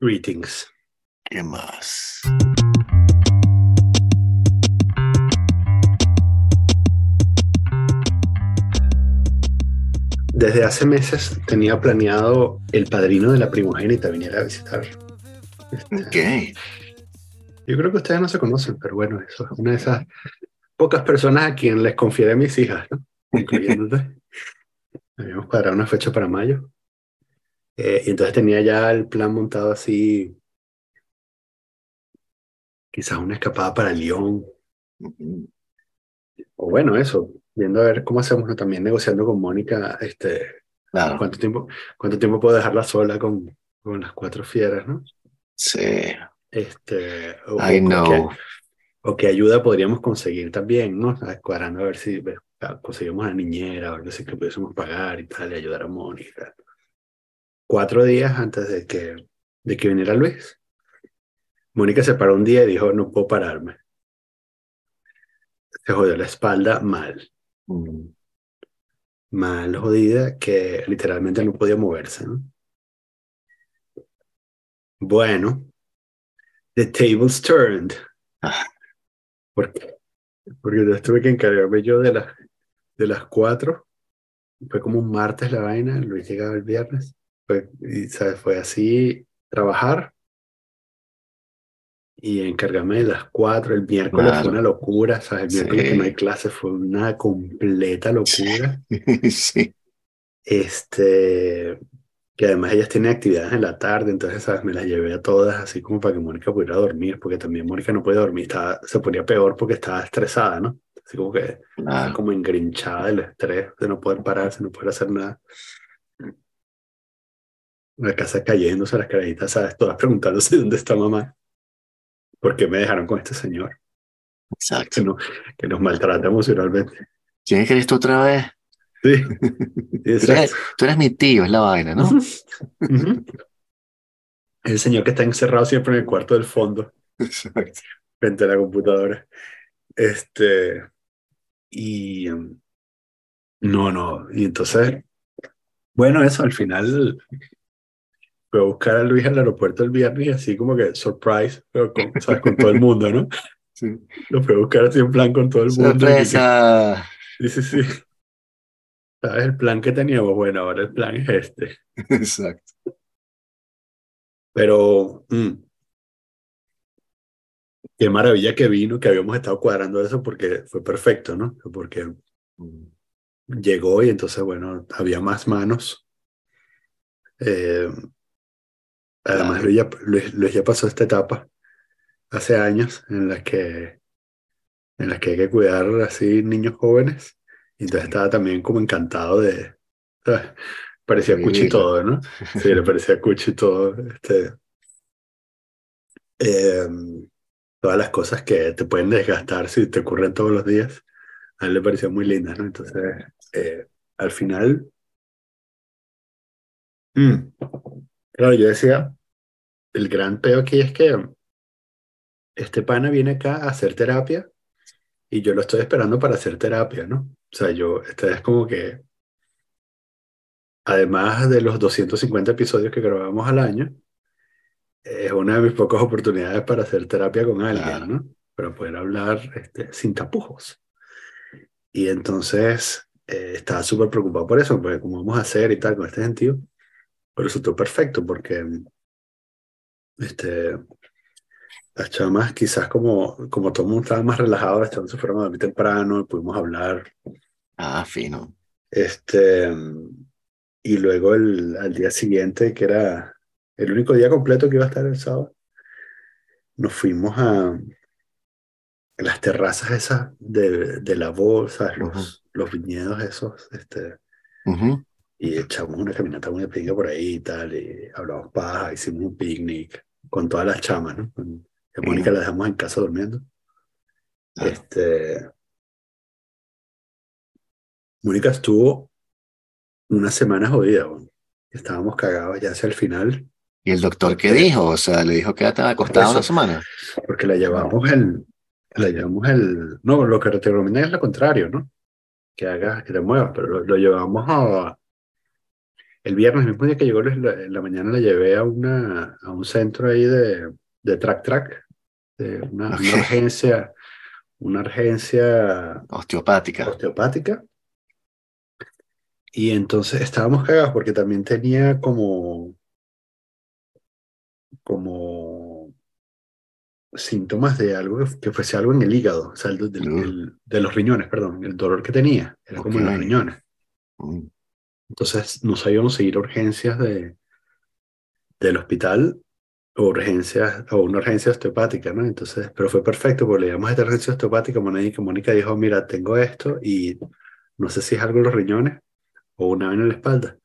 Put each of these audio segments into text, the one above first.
Greetings. ¿Qué más? Desde hace meses tenía planeado el padrino de la primogénita viniera a visitar. Este, Ok. Yo creo que ustedes no se conocen, pero bueno, eso es una de esas pocas personas a quien les confié a mis hijas, ¿no? Incluyéndote. Habíamos cuadrado una fecha para mayo. Eh, y entonces tenía ya el plan montado así. Quizás una escapada para Lyon. O bueno, eso. Viendo a ver cómo hacemos, ¿no? También negociando con Mónica, este, Claro. cuánto tiempo, cuánto tiempo puedo dejarla sola con, con las cuatro fieras, ¿no? Sí. Este, o, I know. qué, o qué ayuda podríamos conseguir también, ¿no? Cuadrando a ver si conseguimos una niñera o algo así que pudiésemos pagar y tal, y ayudar a Mónica. Cuatro días antes de que, de que viniera Luis, Mónica se paró un día y dijo, no puedo pararme. Se jodió la espalda mal, Mm. mal jodida, que literalmente no podía moverse, ¿no? Bueno, the tables turned. Ah. Porque, porque entonces tuve que encargarme yo de las, de las cuatro. Fue como un martes la vaina, Luis llegaba el viernes. Fue, y ¿sabes? fue así, trabajar y encargarme de las cuatro. El miércoles Claro. fue una locura, ¿sabes? El miércoles Sí. que no hay clase fue una completa locura. Sí. Este, que además ellas tienen actividades en la tarde, entonces, ¿sabes? Me las llevé a todas así como para que Mónica pudiera dormir, porque también Mónica no podía dormir, estaba, se ponía peor porque estaba estresada, ¿no? Así como que Claro. como engrinchada del estrés de no poder pararse, no poder hacer nada. La casa cayéndose, las carajitas, ¿sabes? Todas preguntándose dónde está mamá. ¿Por qué me dejaron con este señor? Que, Exacto. no, que nos maltrata emocionalmente. ¿Quién es Cristo otra vez? Sí, Tú eres, tú eres mi tío, es la vaina, ¿no? El señor que está encerrado siempre en el cuarto del fondo, Exacto. frente a la computadora. Este, y um, no, no. Y entonces, bueno, eso al final fue a buscar a Luis al aeropuerto el viernes y así como que surprise, pero con, ¿sabes? con todo el mundo, ¿no? Sí. Lo fue a buscar así en plan con todo el mundo. y que- Sorpresa. Sí, sí, sí. ¿Sabes el plan que teníamos? Bueno, ahora el plan es este. Exacto. Pero mm, qué maravilla que vino, que habíamos estado cuadrando eso porque fue perfecto, ¿no? Porque Mm. llegó y entonces, bueno, había más manos. Eh, además. Luis ya, Luis- Luis ya pasó esta etapa hace años en la que, en la que hay que cuidar así niños jóvenes. Y entonces Sí. estaba también como encantado de... ¿sabes? Parecía De cuchi todo, ¿no? Sí, le parecía cuchi todo. Este, eh, todas las cosas que te pueden desgastar si te ocurren todos los días, a él le parecían muy lindas, ¿no? Entonces, eh, al final, mm, claro, yo decía, el gran peo aquí es que este pana viene acá a hacer terapia y yo lo estoy esperando para hacer terapia, ¿no? O sea, yo, esta es como que, además de los 250 episodios que grabamos al año, es una de mis pocas oportunidades para hacer terapia con alguien, Claro. ¿no? Para poder hablar este, sin tapujos. Y entonces eh, estaba súper preocupado por eso, porque cómo vamos a hacer y tal con este sentido. Pero resultó perfecto porque este, las chamas quizás como, como todo el mundo estaba más relajado, las chamas se fueron a dormir temprano, pudimos hablar. Ah, fino. Este, y luego el, al día siguiente, que era el único día completo que iba a estar el sábado, nos fuimos a las terrazas esas de, de la bolsa, los, los viñedos esos, este, y echamos una caminata muy pinga por ahí y tal, y hablamos paja, hicimos un picnic con todas las chamas, ¿no? Con, Mónica la dejamos en casa durmiendo. Claro. Este, Mónica estuvo una semana jodida, bueno. estábamos cagados ya hacia el final, ¿Y el doctor qué dijo? O sea, le dijo que estaba acostada Eso. una semana. porque la llevamos el, la llevamos el, no, lo que te recomiendan es lo contrario, ¿no? Que hagas, que te muevas, pero lo, lo llevamos a, el viernes, el mismo día que llegó, en la, mañana la llevé a, una, a un centro ahí de, de track track, de una, Ok. una urgencia, una urgencia Osteopática. osteopática. Y entonces estábamos cagados porque también tenía como, como síntomas de algo que, que fuese algo en el hígado, o sea, el, del- Uh. el- de los riñones, perdón, el dolor que tenía, era como en los riñones. Mm, Entonces no sabíamos si ir a urgencias de, del hospital o urgencias, o una urgencia osteopática, ¿no? Entonces, pero fue perfecto porque le llamamos a esta urgencia osteopática, Mónica, Mónica dijo, mira, tengo esto y no sé si es algo en los riñones o una vena en la espalda.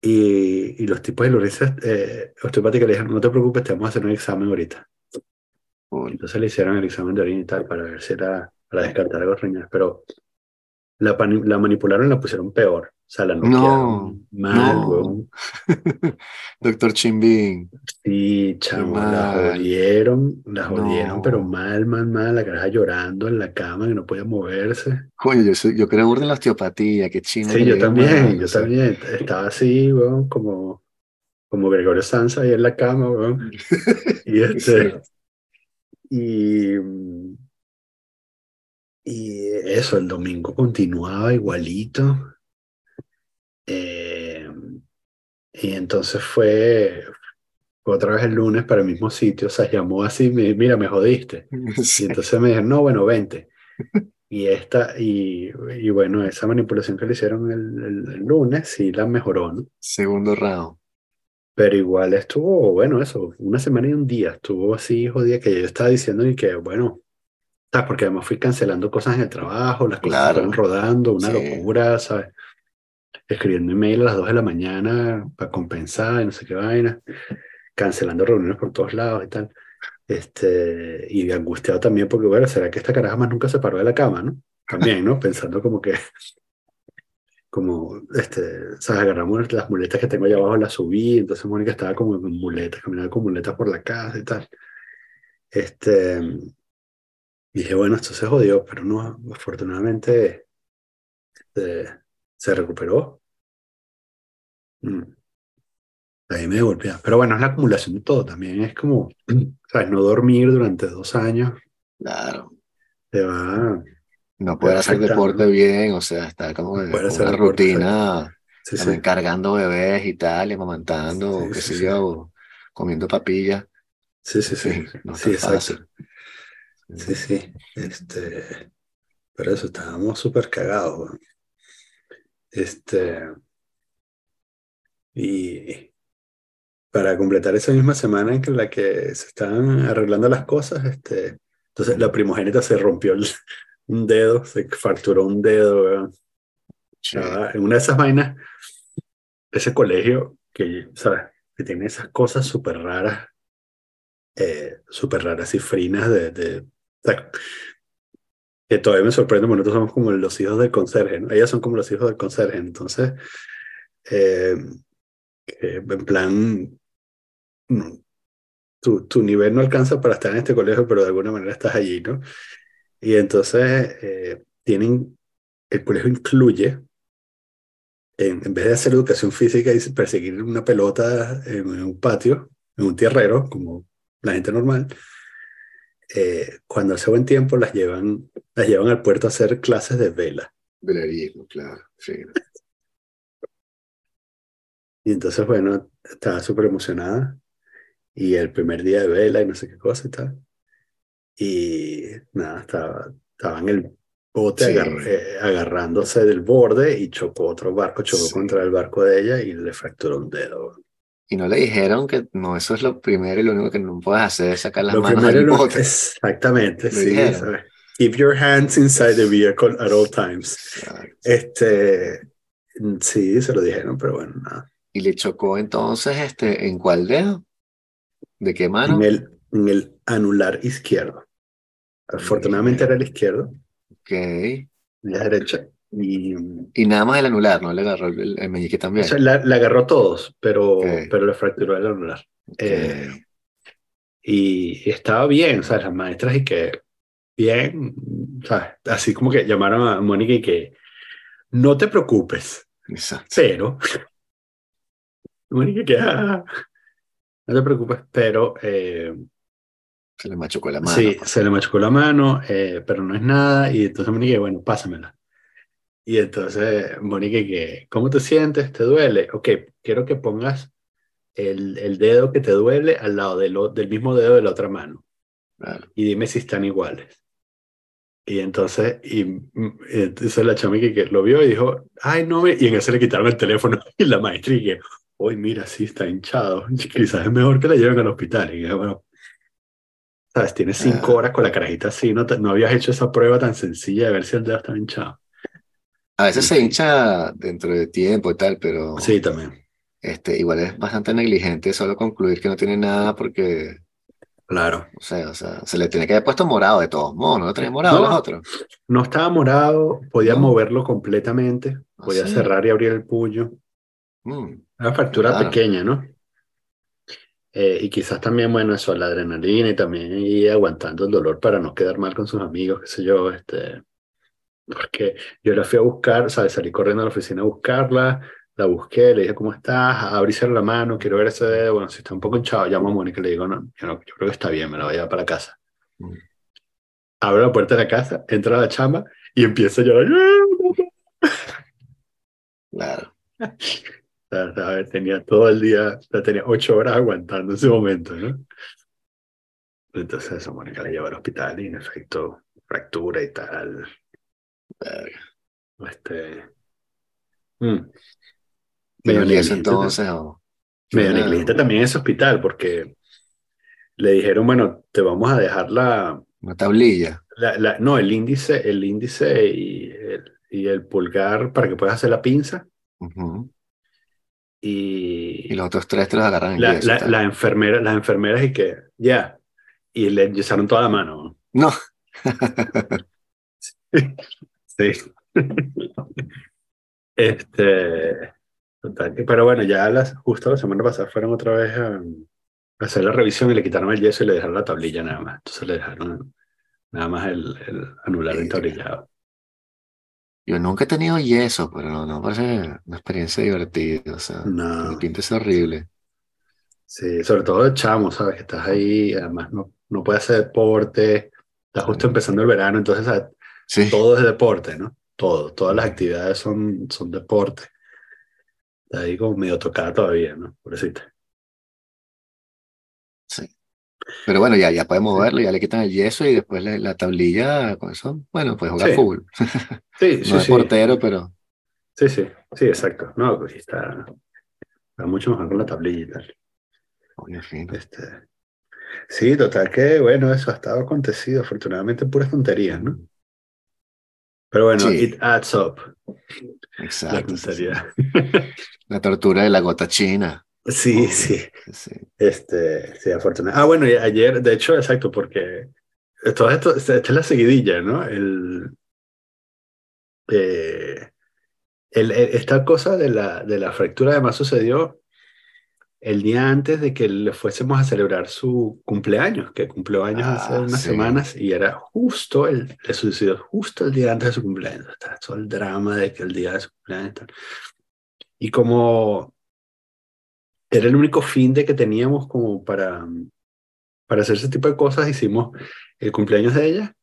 Y, y los tipos de la urgencia eh, osteopática le dijeron, no te preocupes, te vamos a hacer un examen ahorita. Entonces le hicieron el examen de orina y tal para ver si era, para descartar algo riñones, pero la, la manipularon y la pusieron peor. O sea, la No, mal, no. huevón. Doctor Chimbín. Sí, chamo, la jodieron, la jodieron, No. pero mal, mal, mal, la caraja llorando en la cama que no podía moverse. Coño, yo, soy- yo creo en la osteopatía, qué chimbo Sí, yo también, mal, yo también, estaba así, weón, como, como Gregorio Sanza ahí en la cama, weón. Y este, y, y eso, el domingo continuaba igualito. Eh, y entonces fue, otra vez el lunes para el mismo sitio, o sea, llamó así, me- mira, me jodiste. Y Sí. entonces me dijeron, no, bueno, vente. Y esta, y, y bueno, esa manipulación que le hicieron el, el- el lunes, sí la mejoró, ¿no? Segundo round. Pero igual estuvo, bueno, eso, una semana y un día, estuvo así jodida que yo estaba diciendo y que, bueno, ¿sabes? Porque además fui cancelando cosas en el trabajo, las cosas Claro. fueron rodando, una Sí. locura, ¿sabes? Escribiendo email a las 2 de la mañana para compensar y no sé qué vaina, cancelando reuniones por todos lados y tal. Este, y angustiado también porque, bueno, ¿será que esta caraja más nunca se paró de la cama, ¿no? También, ¿no? Pensando como que, como, este, ¿sabes? Agarramos las muletas que tengo allá abajo, las subí, entonces Mónica estaba como con muletas, caminando con muletas por la casa y tal. Este, dije, bueno, esto se jodió, pero no, afortunadamente este, se recuperó. Mm. Ahí me golpea. Pero bueno, es la acumulación de todo también. Es como, ¿sabes? No dormir durante dos años Claro. te va. No poder hacer deporte bien, o sea, estar como No en una hacer deporte, rutina, Sí, cargando bebés y tal, y amamantando, Sí, qué sí, sé yo, comiendo papilla. Sí, sí, sí. Sí, no Sí, está exacto. fácil. Sí, sí. Este, pero eso, estábamos súper cagados. Este, y para completar esa misma semana en la que se estaban arreglando las cosas, este, entonces la primogénita se rompió el- un dedo, se fracturó un dedo. Sí. Estaba en una de esas vainas, ese colegio que, ¿sabes? Que tiene esas cosas súper raras, eh, súper raras, cifrinas de, de, que todavía me sorprende, porque nosotros somos como los hijos del conserje, ¿no? Ellas son como los hijos del conserje, entonces, eh, que en plan, mm, tu, tu nivel no alcanza para estar en este colegio, pero de alguna manera estás allí, ¿no? Y entonces, eh, tienen, el colegio incluye, en, en vez de hacer educación física y perseguir una pelota en, en un patio, en un tierrero, como la gente normal, eh, cuando hace buen tiempo las llevan, las llevan al puerto a hacer clases de vela. Velerismo, claro. Sí. Y entonces, bueno, estaba súper emocionada. Y el primer día de vela y no sé qué cosa y tal. Y nada, estaba, estaba en el bote Sí. agar- eh, agarrándose del borde y chocó otro barco, chocó Sí. contra el barco de ella y le fracturó un dedo. Y no le dijeron que no, eso es lo primero y lo único que no puedes hacer es sacar las Lo manos del bote. exactamente, sí. Keep your hands inside the vehicle at all times. Exacto. Este, sí, se lo dijeron, pero bueno, nada. Y le chocó entonces, este, ¿en cuál dedo? ¿De qué mano? En el, en el anular izquierdo. Afortunadamente era el izquierdo, Ok. la derecha. Y Y nada más el anular, ¿no? Le agarró el, el meñique o también. sea, la, la agarró todos, pero, Ok. pero le fracturó el anular. Ok. Eh, y, estaba bien, o sea, las maestras y que bien, ¿sabes? Así como que llamaron a Mónica y que no te preocupes, Exacto. pero Mónica que, ah, no te preocupes, pero eh, Se le machucó la mano. sí, pues. se le machucó la mano, eh, pero no es nada. Y entonces Mónica, bueno, pásamela. Y entonces Mónica, que, ¿cómo te sientes? ¿Te duele? Ok, quiero que pongas el, el dedo que te duele al lado del, o- del mismo dedo de la otra mano. Claro. y dime si están iguales. Y entonces, y, mm, entonces la chama que, que lo vio y dijo, ay, no, me-", y en eso le quitaron el teléfono y la maestra y que, uy, mira, sí, está hinchado, quizás es mejor que la lleven al hospital. Y yo, bueno, sabes, tienes cinco Ah. horas con la carajita así, no, te- no habías hecho esa prueba tan sencilla de ver si el dedo estaba hinchado. A veces se hincha dentro de tiempo y tal, pero Sí, también. este, igual es bastante negligente solo concluir que no tiene nada porque, Claro. o sea, o sea, se le tiene que haber puesto morado de todos modos, ¿no lo tenía morado No. los otros? No estaba morado, podía No. moverlo completamente, Ah, podía sí. cerrar y abrir el puño. Mm, Una fractura Claro. pequeña, ¿no? Eh, y quizás también, bueno, eso, la adrenalina y también ir aguantando el dolor para no quedar mal con sus amigos, qué sé yo, este, porque yo la fui a buscar, ¿sabes? Salí corriendo a la oficina a buscarla, la busqué, le dije, ¿cómo estás? Abrísele la mano, quiero ver ese dedo, bueno, si está un poco hinchado, llamo a Mónica y le digo, no, yo, no, yo creo que está bien, me la voy a llevar para casa. Mm. Abro la puerta de la casa, entra la chamba y empieza a llorar. claro. A tenía todo el día, sea, tenía ocho horas aguantando ese momento, ¿no? Entonces, eso, Mónica la lleva al hospital y en efecto, fractura y tal. Verga. Este. mm. Medio negligente, entonces, o- medio una- negligente también ese hospital, porque le dijeron, bueno, te vamos a dejar la, una tablilla. la- la- no, el índice, el índice y el, y el pulgar para que puedas hacer la pinza. Y, Y los otros tres te los agarran en la, enfermera, las enfermeras y que, ya, y le enyesaron toda la mano. No. Sí. Este, total, pero bueno, ya las, justo la semana pasada fueron otra vez a, a hacer la revisión y le quitaron el yeso y le dejaron la tablilla nada más. Entonces le dejaron nada más el, el anular Verga. entablillado. Yo nunca he tenido yeso, pero no, no parece una experiencia divertida. O sea, No. el pinta es horrible. Sí, sobre todo de chamo, ¿sabes? Que estás ahí, además no, no puedes hacer deporte, estás justo Sí. empezando el verano, entonces ¿sabes? Sí. todo es deporte, ¿no? Todo, todas las actividades son, son deporte. Está ahí como medio tocada todavía, ¿no? Pobrecita. Sí. Pero bueno, ya, ya puede moverlo, ya le quitan el yeso y después la, la tablilla con eso, bueno, puede jugar Sí. fútbol. Sí, No sí, es portero, pero Sí, sí, sí, exacto. No, pues está, está mucho mejor con la tablilla y tal. oye. Este, sí, total que, bueno, eso ha estado acontecido, afortunadamente puras tonterías, ¿no? Pero bueno, Sí. it adds up, la Exacto. tontería. La tortura de la gota china. Sí, sí. sí. Este, sí, afortunadamente. Ah, bueno, y ayer, de hecho, exacto, porque todo esto, esta es la seguidilla, ¿no? El, eh, el- esta cosa de la, de la fractura además sucedió el día antes de que le fuésemos a celebrar su cumpleaños, que cumplió años hace Ah, unas sí. semanas y era justo el, le sucedió justo el día antes de su cumpleaños. Está todo el drama de que el día de su cumpleaños tal. Y como era el único fin de que teníamos como para, para hacer ese tipo de cosas, hicimos el cumpleaños de ella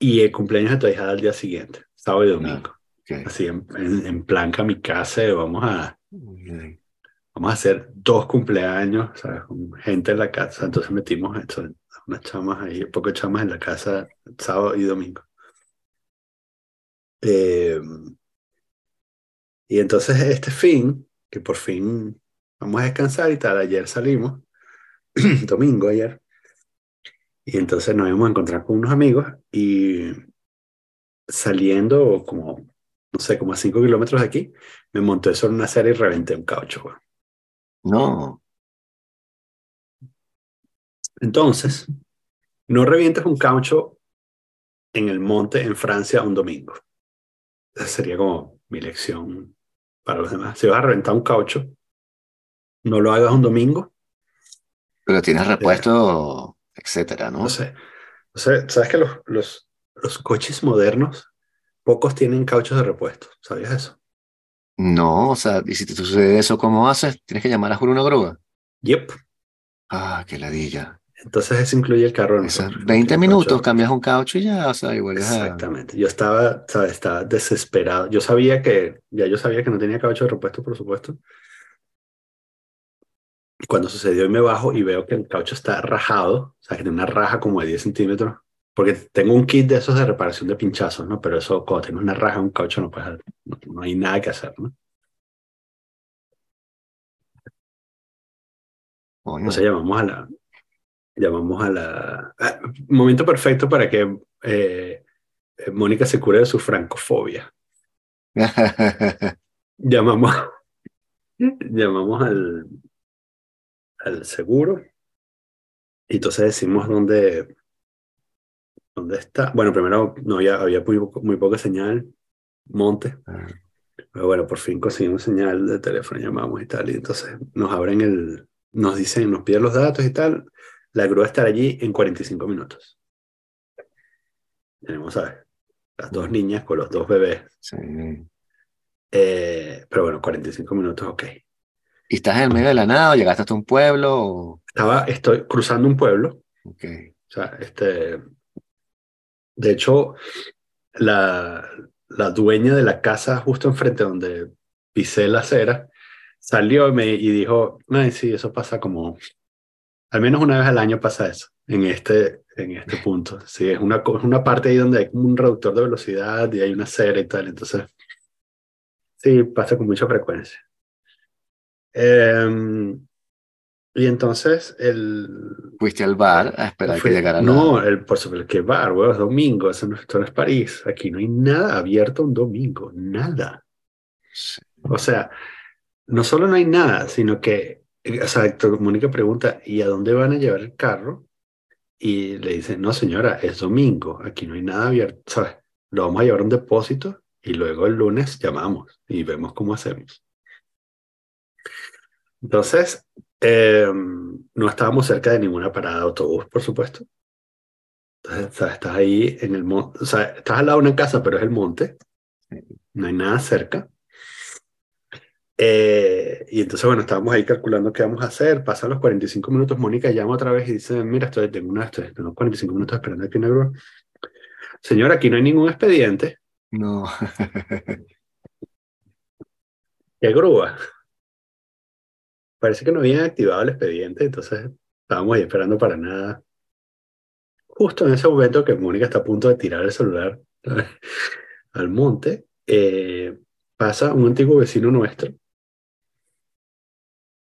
y el cumpleaños de tu hija al día siguiente, sábado y domingo. Ok. Así en, en, en plan kamikaze, vamos a, bien. Vamos a hacer dos cumpleaños, ¿sabes? Con gente en la casa. Entonces metimos esto, unas chamas ahí, poco chamas en la casa sábado y domingo. Eh, y entonces este fin, que por fin vamos a descansar y tal, ayer salimos, domingo ayer, y entonces nos íbamos a encontrar con unos amigos y saliendo como, no sé, como a cinco kilómetros de aquí, me monté sobre una serie y reventé un caucho. güey. No, Entonces, no revientes un caucho en el monte en Francia un domingo. Esa sería como mi lección para los demás. Si vas a reventar un caucho, no lo hagas un domingo. pero tienes repuesto, etcétera, ¿no? No sé. O sea, ¿sabes que los, los, los coches modernos, pocos tienen cauchos de repuesto? ¿Sabías eso? No, o sea, y si te sucede eso, ¿cómo haces? ¿Tienes que llamar a por una grúa? Yep. Ah, qué ladilla. Entonces eso incluye el carro nosotros. 20 El minutos, caucho. cambias un caucho y ya, o sea, a... Exactamente. Yo estaba, ¿sabes? estaba desesperado. Yo sabía que, ya yo sabía que no tenía caucho de repuesto, por supuesto. Cuando sucedió y me bajo y veo que el caucho está rajado, o sea, que tiene una raja como de 10 centímetros, porque tengo un kit de esos de reparación de pinchazos, ¿no? Pero eso, cuando tienes una raja en un caucho, no, puedes, no, no hay nada que hacer, ¿no? Entonces llamamos a la, llamamos a la, ah, momento perfecto para que eh, eh, Mónica se cure de su francofobia. Llamamos, llamamos al, al seguro y entonces decimos dónde, dónde está. Bueno, primero no había, había muy, poco- muy poca señal, monte. Pero bueno, por fin conseguimos señal de teléfono, llamamos y tal. Y entonces nos abren el, nos dicen, nos piden los datos y tal. La grúa estará allí en 45 minutos. Tenemos, ¿sabes? Las dos niñas con los dos bebés. Sí. Eh, pero bueno, 45 minutos, ok. ¿Y estás en el medio de la nada o llegaste hasta un pueblo? o- Estaba, estoy cruzando un pueblo. Ok. O sea, este. De hecho, la, la dueña de la casa justo enfrente donde pisé la acera salió y, me, y dijo: Ay, sí, eso pasa como. Al menos una vez al año pasa eso, en este, en este punto. Sí, es una, es una parte ahí donde hay un reductor de velocidad y hay una acera y tal. Entonces, sí, pasa con mucha frecuencia. Em, y entonces, el, Fuiste al bar a esperar Fue- que llegara no, el, por supuesto, que bar, es domingo, eso no, esto no es París. Aquí no hay nada abierto un domingo, nada. Sí. O sea, no solo no hay nada, sino que, o sea, Héctor Mónica pregunta, ¿y a dónde van a llevar el carro? Y le dicen, no señora, es domingo, aquí no hay nada abierto, ¿sabes? Lo vamos a llevar a un depósito y luego el lunes llamamos y vemos cómo hacemos. Entonces, eh, no estábamos cerca de ninguna parada de autobús, por supuesto. Entonces, estás ahí en el monte, o sea, estás al lado de una casa, pero es el monte. No hay nada cerca. Eh, y entonces, bueno, estábamos ahí calculando qué vamos a hacer. Pasan los 45 minutos, Mónica llama otra vez y dice, mira, estoy, tengo, una, estoy, tengo 45 minutos esperando aquí en la grúa. Señora, aquí no hay ningún expediente. No. ¿Qué grúa? Parece que no habían activado el expediente, entonces estábamos ahí esperando para nada. Justo en ese momento que Mónica está a punto de tirar el celular al monte, eh, pasa un antiguo vecino nuestro.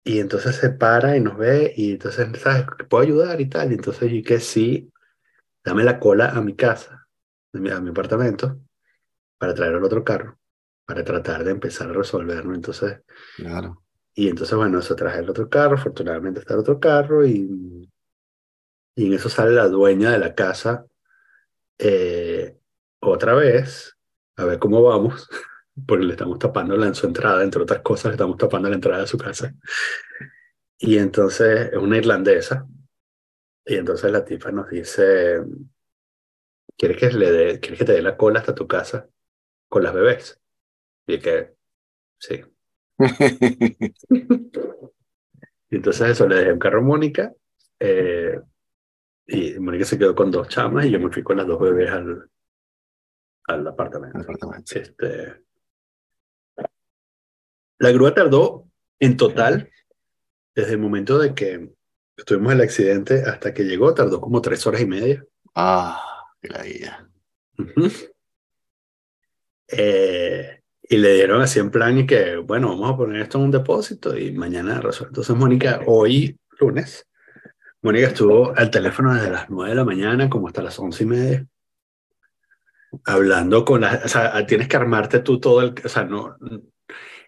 Y entonces se para y nos ve y entonces, ¿sabes? ¿Que puedo ayudar y tal? Y entonces yo que sí, dame la cola a mi casa, a mi, a mi apartamento, para traer el otro carro, para tratar de empezar a resolverlo. Entonces, Claro. Y entonces, bueno, eso traje el otro carro, afortunadamente está el otro carro, y, y en eso sale la dueña de la casa eh, otra vez, a ver cómo vamos, porque le estamos tapando la, en su entrada, entre otras cosas, le estamos tapando la entrada de su casa. Y entonces es una irlandesa, y entonces la tipa nos dice, ¿quieres que, le dé, ¿quieres que te dé la cola hasta tu casa con las bebés? Y que, sí. Y entonces eso, le dejé un carro a Mónica, eh, y Mónica se quedó con dos chamas y yo me fui con las dos bebés al, al apartamento. Apartamento. Este, la grúa tardó en total, desde el momento de que tuvimos el accidente hasta que llegó, tardó como tres horas y media. Ah, qué. Ujú. Eh, y le dieron así en plan y que, bueno, vamos a poner esto en un depósito y mañana resuelve. Entonces Mónica, hoy, lunes, Mónica estuvo al teléfono desde las 9 de la mañana como hasta las once y media. Hablando con las, o sea, tienes que armarte tú todo el, o sea, no,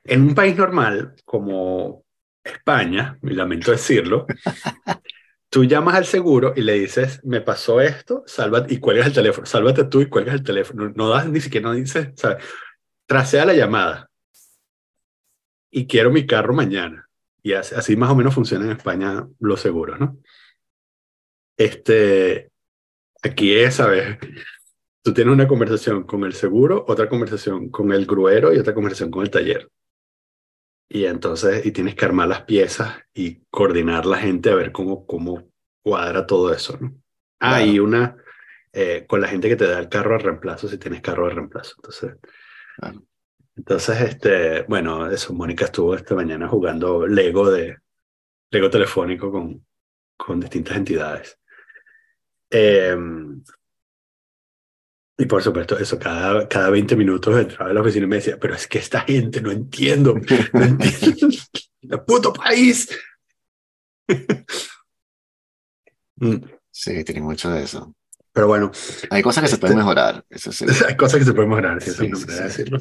en un país normal como España, y lamento decirlo, tú llamas al seguro y le dices, me pasó esto, sálvate, y cuelgas el teléfono, sálvate tú y cuelgas el teléfono. No das ni siquiera, no dices, ¿sabes? Tracea la llamada y quiero mi carro mañana. Y así, así más o menos funciona en España los seguros, ¿no? Este, aquí es, ¿sabes? Tú tienes una conversación con el seguro, otra conversación con el gruero y otra conversación con el taller. Y entonces, y tienes que armar las piezas y coordinar la gente a ver cómo, cómo cuadra todo eso, ¿no? Ah, y una, eh, con la gente que te da el carro de reemplazo, si tienes carro de reemplazo. Entonces, entonces este, bueno, eso, Mónica estuvo esta mañana jugando Lego de Lego telefónico con, con distintas entidades. Em, y por supuesto, eso, cada, cada 20 minutos entraba a la oficina y me decía, pero es que esta gente no entiendo, no entiendo, el puto país. Sí, tiene mucho de eso. Pero bueno. Hay cosas que se pueden este, mejorar, eso sí. Hay cosas que se pueden mejorar, sí, sí, decirlo.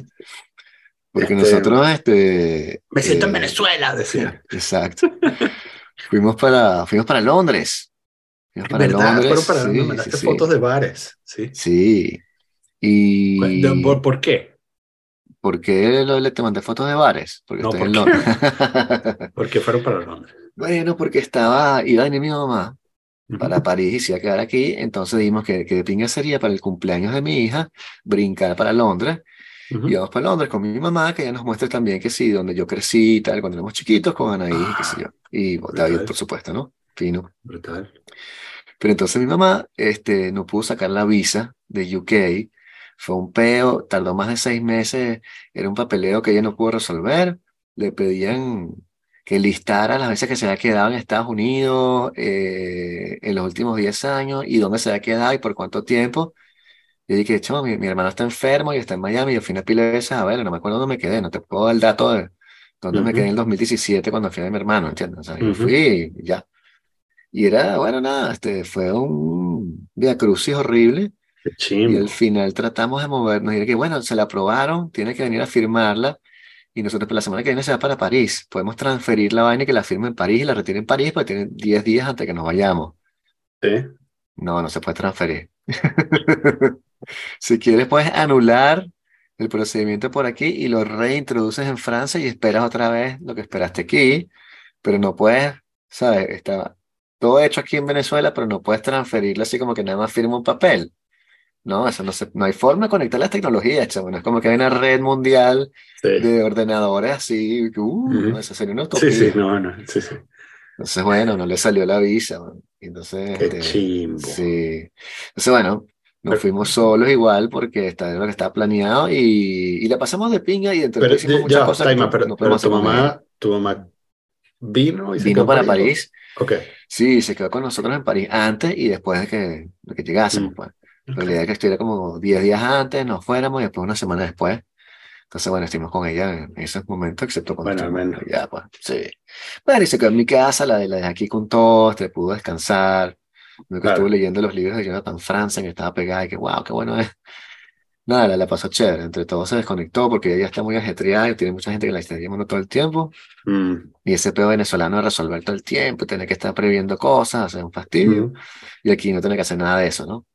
Porque este, nosotros, este... Me siento en eh, Venezuela, decía. Exacto. fuimos, para, fuimos para Londres. Fuimos para ¿verdad? Londres. para, sí, me mandaste fotos de bares, sí. Sí. Y... ¿Por, ¿Por, qué? ¿Por qué le, te mandé fotos de bares? Porque no, estoy en Londres. ¿Por qué fueron para Londres? Bueno, porque estaba, iba a venir mi mamá para París y se iba a quedar aquí, entonces dijimos que, que de pinga sería para el cumpleaños de mi hija brincar para Londres. Y vamos para Londres con mi mamá, que ella nos muestre también que sí, donde yo crecí y tal, cuando éramos chiquitos, con Anaí, ah, qué sé yo. Y David, por supuesto, ¿no? Fino. Brutal. Pero entonces mi mamá este, no pudo sacar la visa de UK fue un peo, tardó más de seis meses, era un papeleo que ella no pudo resolver. Le pedían que listara las veces que se había quedado en Estados Unidos eh, en los últimos diez años y dónde se había quedado y por cuánto tiempo. Y dije, chamo, mi, mi, hermano está enfermo y está en Miami. Yo fui una pila de veces a ver, no me acuerdo dónde me quedé, no te puedo dar el dato de dónde me quedé en el 2017 cuando fui a mi hermano, ¿entiendes? O sea, yo fui y ya. Y era, bueno, nada, este, fue un día crucis horrible. Y al final tratamos de movernos y que, bueno, se la aprobaron, tiene que venir a firmarla. Y nosotros, pues, la semana que viene se va para París. Podemos transferir la vaina y que la firme en París y la retire en París, porque tiene 10 días antes que nos vayamos. ¿Sí? No, no se puede transferir. si quieres, puedes anular el procedimiento por aquí y lo reintroduces en Francia y esperas otra vez lo que esperaste aquí, pero no puedes, ¿sabes? Está todo hecho aquí en Venezuela, pero no puedes transferirlo así como que nada más firma un papel. No, eso no, se, no hay forma de conectar las tecnologías, chaval. Es como que hay una red mundial de ordenadores así. Uh, Eso sería una utopía. Sí, sí, no, no, sí, sí. Entonces, bueno, no le salió la visa. Entonces, Qué este, chimbo. Sí. Entonces, bueno, nos fuimos solos igual porque está lo que estaba planeado y, y la pasamos de pinga y entonces hicimos muchas cosas. Taima, pero, pero tu mamá, tu mamá vino y se vino para París. Ok. Sí, se quedó con nosotros en París antes y después de que, de que llegásemos. Mm. Pues. La realidad es que estuviera como 10 días antes, nos fuéramos y después una semana después. Entonces, bueno, estuvimos con ella en esos momentos, excepto cuando bueno, al ya, pues, sí. Bueno, y se quedó en mi casa, la de, la de aquí con todos, te pudo descansar. Me claro. estuve leyendo los libros de Jonathan Franzen, que estaba pegada, y que, wow, qué bueno es. Nada, la, la, pasó chévere. Entre todos se desconectó porque ella está muy ajetreada y tiene mucha gente que la está llamando todo el tiempo. Mm. Y ese pedo venezolano de resolver todo el tiempo, tener que estar previendo cosas, hacer un fastidio. Mm. Y aquí no tiene que hacer nada de eso, ¿no?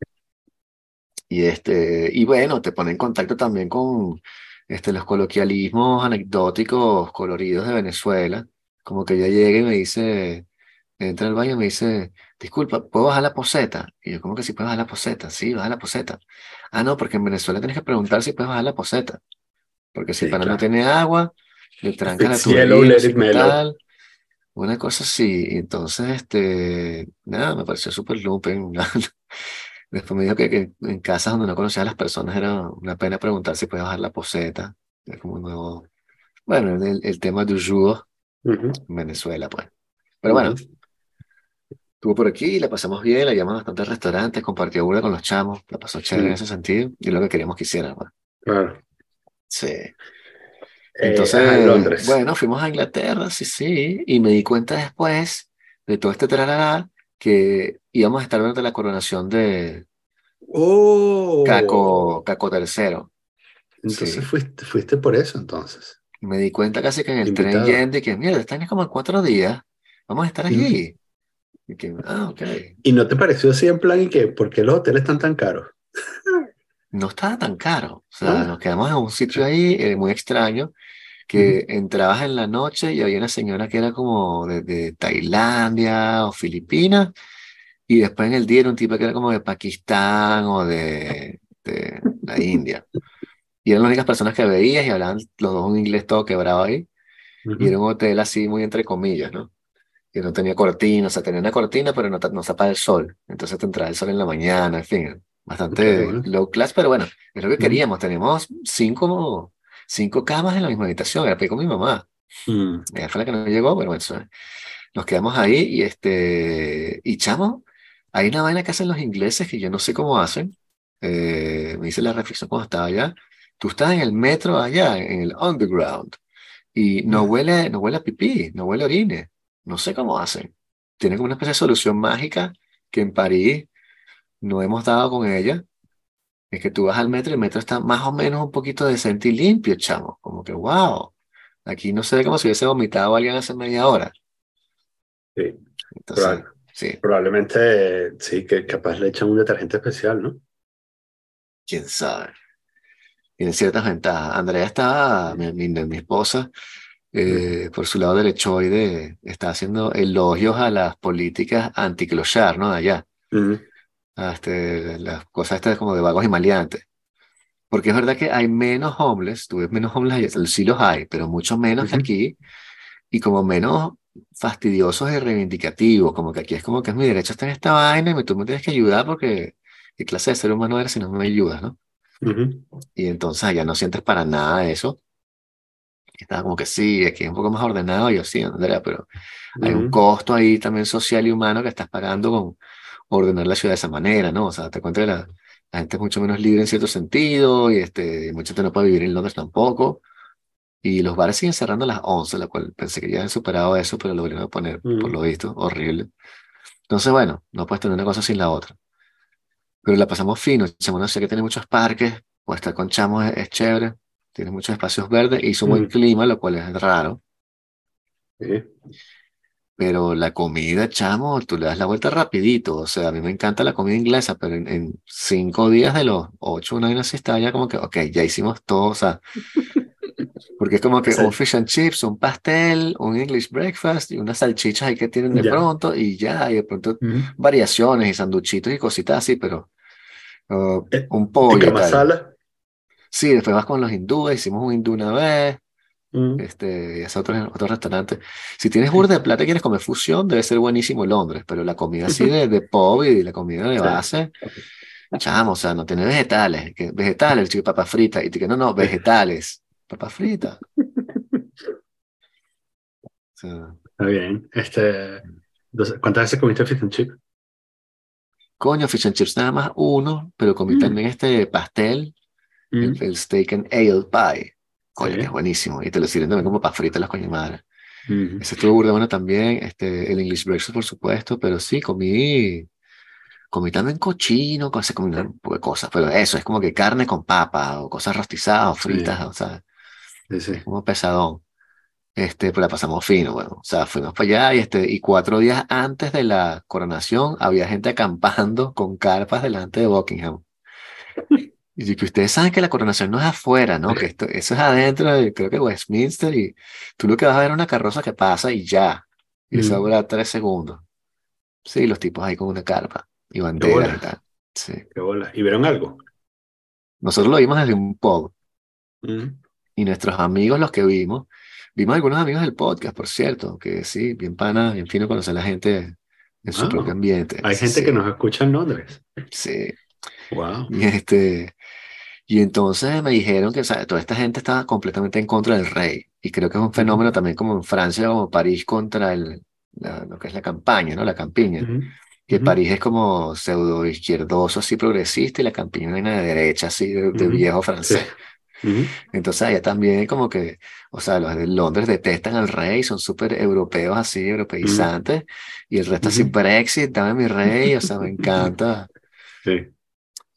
Y, este, y bueno, te pone en contacto también con este, los coloquialismos anecdóticos coloridos de Venezuela. Como que ella llega y me dice, entra al baño y me dice, disculpa, ¿puedo bajar la poseta? Y yo, ¿cómo que si puedes bajar la poseta? Sí, baja la poseta. Ah, no, porque en Venezuela tienes que preguntar si puedes bajar la poseta. Porque si sí, para claro. no tiene agua, le tranca la tubería una cosa así. Entonces, este, nada, me pareció súper lumpen. Después me dijo que, que, en casas donde no conocía a las personas era una pena preguntar si puede bajar la poseta. Es como nuevo. Bueno, el, el tema du jour uh -huh. en Venezuela, pues. Pero bueno, estuvo por aquí, la pasamos bien, la llamamos a bastantes restaurantes, compartió una con los chamos, la pasó chévere uh -huh. en ese sentido y lo que queríamos que hiciera. Pues. Claro. Sí. Entonces, eh, Londres. bueno, fuimos a Inglaterra, sí, sí, y me di cuenta después de todo este tralala que íbamos a estar durante la coronación de oh. Caco, Caco III. Entonces sí. fuiste, fuiste por eso entonces. Me di cuenta casi que en el Invitado. tren yendo y que, mierda, están como en cuatro días, vamos a estar allí. Mm. Y que, ah, ok. ¿Y no te pareció así en plan y que, por qué los hoteles están tan caros? no estaba tan caro. O sea, ah. nos quedamos en un sitio ahí eh, muy extraño que entrabas en la noche y había una señora que era como de, de, Tailandia o Filipinas, y después en el día era un tipo que era como de Pakistán o de, de la India. Y eran las únicas personas que veías y hablaban los dos un inglés todo quebrado ahí. Y era un hotel así muy entre comillas, ¿no? Que no tenía cortina, o sea, tenía una cortina, pero no, no tapa el sol. Entonces te entraba el sol en la mañana, en fin, bastante low class, pero bueno, es lo que queríamos. Teníamos cinco, cinco camas en la misma habitación, era con mi mamá. Ella fue la que nos llegó, pero bueno, nos quedamos ahí y este, y chamo, hay una vaina que hacen los ingleses que yo no sé cómo hacen. Eh, me hice la reflexión cuando estaba allá. Tú estás en el metro allá, en el underground, y no huele, no huele a pipí, no huele a orine. No sé cómo hacen. Tienen como una especie de solución mágica que en París no hemos dado con ella. Es que tú vas al metro y el metro está más o menos un poquito decente y limpio, chamo. Como que, wow, aquí no se ve como si hubiese vomitado alguien hace media hora. Sí. Entonces, sí. Probablemente, sí, que capaz le echan un detergente especial, ¿no? Quién sabe. Tiene ciertas ventajas. Andrea está, mi, mi, esposa, eh, por su lado derechoide, está haciendo elogios a las políticas anticlochar, ¿no? De allá. Este, las cosas estas como de vagos y maleantes. Porque es verdad que hay menos homeless, tú ves menos homeless sí los hay, pero mucho menos que aquí, y como menos fastidiosos y reivindicativos, como que aquí es como que es mi derecho estar en esta vaina y tú me tienes que ayudar porque qué clase de ser humano eres si no me ayudas, ¿no? Y entonces allá no sientes para nada eso. Estaba como que sí, aquí es un poco más ordenado, yo sí, Andrea, pero hay un costo ahí también social y humano que estás pagando con ordenar la ciudad de esa manera, ¿no? O sea, te cuento que la, gente es mucho menos libre en cierto sentido y este, mucha gente no puede vivir en Londres tampoco. Y los bares siguen cerrando a las 11, la cual pensé que ya habían superado eso, pero lo volvieron a poner, por lo visto, horrible. Entonces, bueno, no puedes tener una cosa sin la otra. Pero la pasamos fino. Chamo sé que tiene muchos parques, o estar con chamos es, chévere, tiene muchos espacios verdes, y hizo buen clima, lo cual es raro. Sí. Pero la comida, chamo, tú le das la vuelta rapidito. O sea, a mí me encanta la comida inglesa, pero en, cinco días de los ocho, una vez así está ya como que, ok, ya hicimos todo. O sea, porque es como que un fish and chips, un pastel, un English breakfast y unas salchichas ahí que tienen de pronto y ya, y de pronto variaciones y sanduchitos y cositas así, pero uh, eh, un pollo. masala? Sí, después vas con los hindúes, hicimos un hindú una vez. Este, y ese otro, otro restaurante. Si tienes burda de plata y quieres comer fusión, debe ser buenísimo Londres, pero la comida así de, de y la comida de base, chamo, o sea, no tiene vegetales. Que, vegetales, chico, papa frita, y te que no, no, vegetales papa frita. Está bien. Este, ¿Cuántas veces comiste fish and chips? Coño, fish and chips nada más uno, pero comí mm. también este pastel, mm. el, steak and ale pie. Coño, que es buenísimo. Y te lo sirven también como para fritas las coño madre. Mm. Ese estuvo burda bueno también, este, el English breakfast por supuesto, pero sí, comí comí también cochino, cosas, comí un poco de cosas, pero eso, es como que carne con papa, o cosas rostizadas, o fritas, o sea, como pesadón. Este, pues la pasamos fino, bueno, o sea, fuimos para allá y, este, y cuatro días antes de la coronación había gente acampando con carpas delante de Buckingham. Y que ustedes saben que la coronación no es afuera, ¿no? Que esto, eso es adentro, de, creo que Westminster, y tú lo que vas a ver es una carroza que pasa y ya. Y eso mm. dura tres segundos. Sí, los tipos ahí con una carpa y banderas y tal. Sí. Qué bola. ¿Y vieron algo? Nosotros lo vimos desde un pub. Mm y nuestros amigos, los que vimos, vimos algunos amigos del podcast, por cierto, que sí, bien pana, bien fino conocer a la gente en su propio ambiente. Hay gente que nos escucha en Londres. Sí. Wow. Y, este, y entonces me dijeron que toda esta gente estaba completamente en contra del rey. Y creo que es un fenómeno también como en Francia, como París contra el, lo que es la campaña, ¿no? La campiña. Que París es como pseudo izquierdoso, así progresista, y la campiña viene de derecha, así de, viejo francés. Entonces allá también como que, o sea, los de Londres detestan al rey, son súper europeos así, europeizantes, y el resto así, Brexit, dame mi rey, o sea, me encanta. Sí.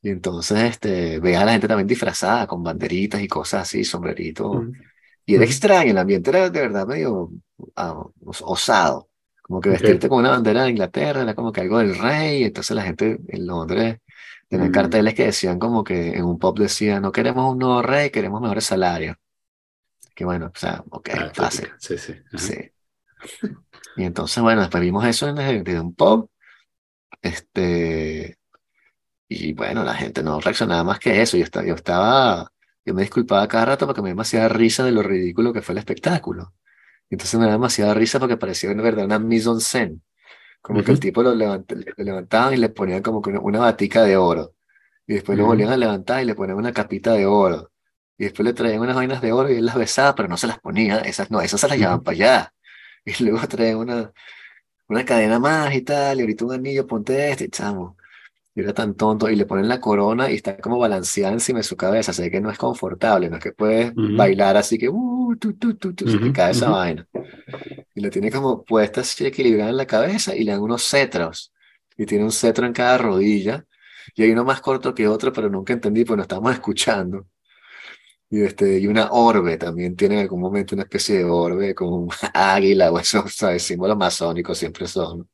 Y entonces, este, ve a la gente también disfrazada con banderitas y cosas así, sombreritos. Y era extraño, el ambiente era de verdad medio ah, osado. Como que vestirte con una bandera de Inglaterra era como que algo del rey, entonces la gente en Londres Tenían mm. carteles que decían como que en un pop decía, no queremos un nuevo rey, queremos mejores salarios. Que bueno, o sea, ok, ah, fácil. Sí, sí. Sí. Y entonces, bueno, después vimos eso desde, un pop. Este, y bueno, la gente no reaccionaba más que eso. Yo estaba, yo estaba, yo me disculpaba cada rato porque me hacía risa de lo ridículo que fue el espectáculo. Entonces me da demasiada risa porque parecía en verdad una mise en scène. Como que el tipo lo, levantaban y le ponían como que una, batica de oro. Y después lo volvían a levantar y le ponían una capita de oro. Y después le traían unas vainas de oro y él las besaba, pero no se las ponía. Esas no, esas se las llevaban para allá. Y luego traían una, una cadena más y tal, y ahorita un anillo, ponte este, chamo. Y era tan tonto, y le ponen la corona y está como balanceada encima de su cabeza, sé que no es confortable, no es que puedes bailar así que, uh, tu, tu, tu, tu, se te cae esa vaina. Y lo tiene como puesta así equilibrada en la cabeza y le dan unos cetros, y tiene un cetro en cada rodilla, y hay uno más corto que otro, pero nunca entendí, pues no estamos escuchando. Y, este, y una orbe también tiene en algún momento una especie de orbe como un águila o esos ¿sabes? símbolos masónicos siempre son.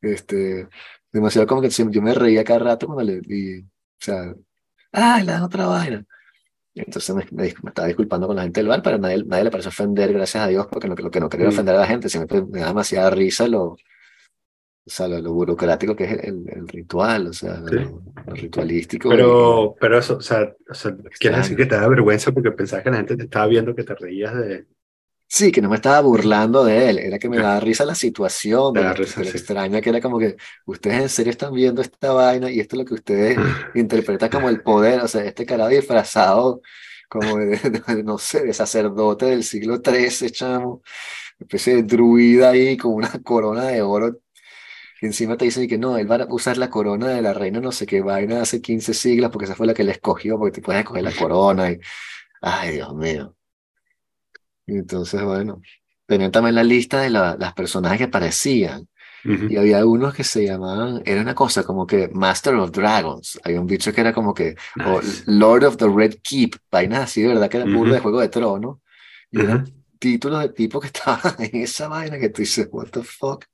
Este, demasiado como que yo me reía cada rato cuando le di, o sea, ¡ay, la otra vaina! Entonces me, me, estaba disculpando con la gente del bar, pero nadie, nadie le parece ofender, gracias a Dios, porque lo, lo que no quería mm. ofender a la gente, siempre me da demasiada risa lo, o sea, lo, burocrático que es el, el ritual, o sea, lo, ritualístico. Pero, pero eso, o sea, o sea ¿quieres decir que te da vergüenza porque pensabas que la gente te estaba viendo que te reías de... Sí, que no me estaba burlando de él, era que me daba risa la situación, de la risa, extraña que era como que ustedes en serio están viendo esta vaina y esto es lo que ustedes interpretan como el poder, o sea, este carajo disfrazado como de, no sé, de sacerdote del siglo XIII, chamo, especie de druida ahí con una corona de oro y encima te dicen que no, él va a usar la corona de la reina no sé qué vaina hace 15 siglos porque esa fue la que le escogió, porque te puedes escoger la corona. Y, ay, Dios mío. Entonces, bueno, tenían también la lista de las personajes que aparecían. Y había unos que se llamaban, era una cosa como que Master of Dragons. Había un bicho que era como que Lord of the Red Keep, vainas así, de verdad, que era puro de Juego de Tronos. Y eran títulos de tipo que estaban en esa vaina que tú dices, what the fuck.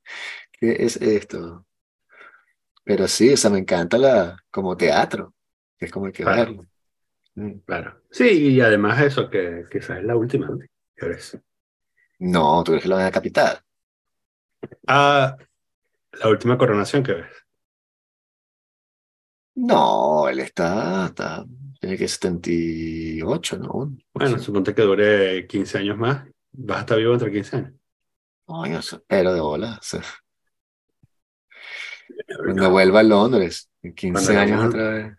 ¿qué es esto? Pero sí, o sea, me encanta la, como teatro, es como hay que verlo. Mm. Claro. Sí, y además eso, que quizás es la última, ¿no? No, ¿tú crees que lo van a capital? Ah, la última coronación que ves. No, él está, está tiene que 78, ¿no? Bueno, suponte que dure 15 años más. Vas a estar vivo entre 15 años. Ay, pero de bola. Cuando vuelva a Londres, en 15 años otra vez.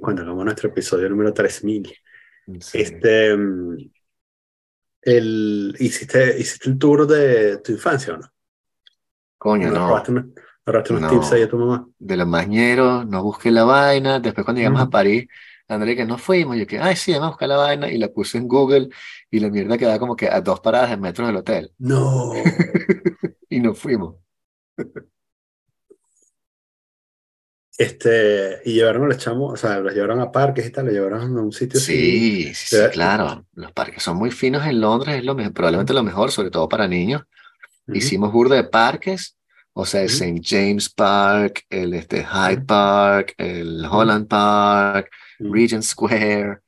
Cuando hagamos nuestro episodio número 3000. Este. El, ¿hiciste, ¿Hiciste el tour de tu infancia o no? Coño, no. ¿Robaste, unos tips ahí a tu mamá? De los mañeros, no busqué la vaina. Después, cuando llegamos a París, André, que no fuimos. Yo que, ay, sí, vamos a buscar la vaina. Y la puse en Google. Y la mierda quedaba como que a dos paradas de metro del hotel. No. y nos fuimos. Este, y llevaron los chamos, o sea, los llevaron a parques y tal, los llevaron a un sitio sí, Sí, sí, claro. Los parques son muy finos en Londres, es lo mejor, probablemente lo mejor, sobre todo para niños. Hicimos burda de parques, o sea, el St. James Park, el este, Hyde Park, el Holland Park, Regent Square,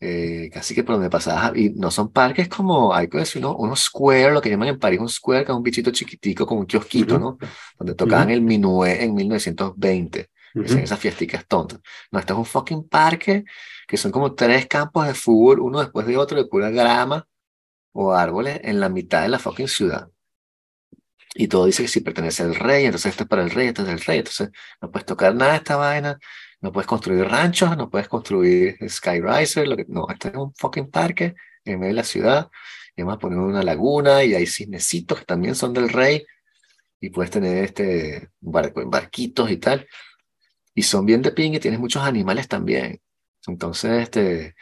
eh, casi que por donde pasabas, y no son parques como, hay que decir, ¿no? unos square, lo que llaman en París un square, que es un bichito chiquitico, como un kiosquito, ¿no? Donde tocaban el minué en 1920 esas fiesticas tontas. No, esto es un fucking parque que son como tres campos de fútbol, uno después de otro, de pura grama o árboles en la mitad de la fucking ciudad. Y todo dice que si pertenece al rey, entonces esto es para el rey, esto es del rey. Entonces no puedes tocar nada de esta vaina, no puedes construir ranchos, no puedes construir skyriser, lo que, no, este es un fucking parque en medio de la ciudad. Y además poner una laguna y hay cisnecitos que también son del rey. Y puedes tener este barquitos y tal y son bien de ping y tienes muchos animales también. Entonces, este,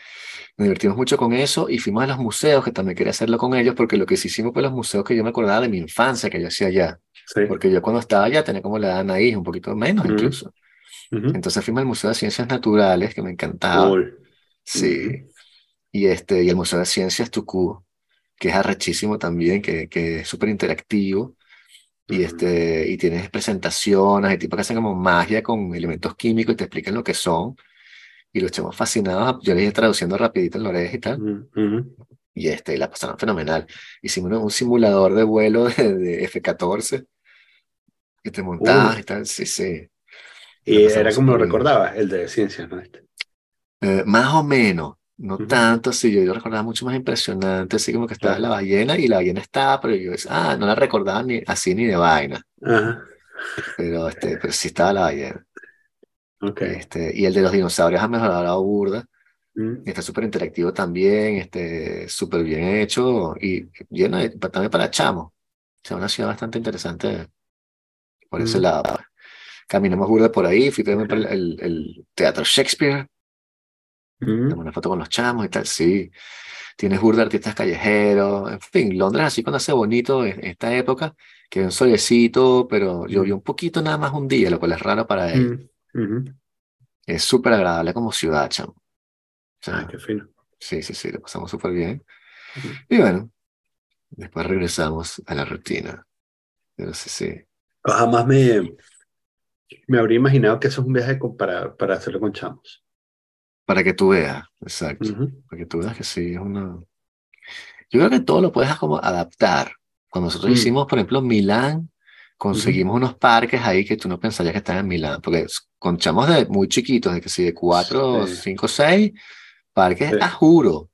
nos divertimos mucho con eso y fuimos a los museos, que también quería hacerlo con ellos, porque lo que sí hicimos fue los museos que yo me acordaba de mi infancia, que yo hacía allá. Porque yo cuando estaba allá tenía como la edad ahí, un poquito menos incluso. Entonces fuimos al Museo de Ciencias Naturales, que me encantaba. Sí. Y, este, y el Museo de Ciencias Tucú, que es arrechísimo también, que, que es súper interactivo y, este, y tienes presentaciones y tipos que hacen como magia con elementos químicos y te explican lo que son. Y los echamos fascinados. Yo les iba traduciendo rapidito en la oreja y tal. Y este, la pasaron fenomenal. Hicimos un simulador de vuelo de, F-14 que te montabas y tal. Sí, sí. Y era como lo recordaba, el de ciencias, ¿no? Este. Eh, más o menos. No tanto, sí, yo, yo recordaba mucho más impresionante, así como que estaba la ballena y la ballena estaba, pero yo ah, no la recordaba ni así ni de vaina. Pero, este, pero sí estaba la ballena. Okay. Este, y el de los dinosaurios ha mejorado burda. Mm. Está súper interactivo también, este, súper bien hecho y lleno de, también para chamo. O sea, una ciudad bastante interesante por ese mm. lado. Caminamos burda por ahí, fui también para el, el, Teatro Shakespeare. Mm. una foto con los chamos y tal, sí. Tienes burda artistas callejeros, en fin, Londres así cuando hace bonito en esta época, que un solecito, pero llovió un poquito nada más un día, lo cual es raro para él. Es súper agradable como ciudad, chamo. Ah, qué fino. Sí, sí, sí, lo pasamos súper bien. Y bueno, después regresamos a la rutina. Pero sí, sí. Jamás me, me habría imaginado que eso es un viaje para, para hacerlo con chamos. Para que tú veas, exacto. Para que tú veas que sí, es una... Yo creo que todo lo puedes como adaptar. Cuando nosotros mm. hicimos, por ejemplo, Milán, conseguimos unos parques ahí que tú no pensarías que estaban en Milán, porque con chamos de muy chiquitos, de que sí, de cuatro, cinco, seis, parques a juro.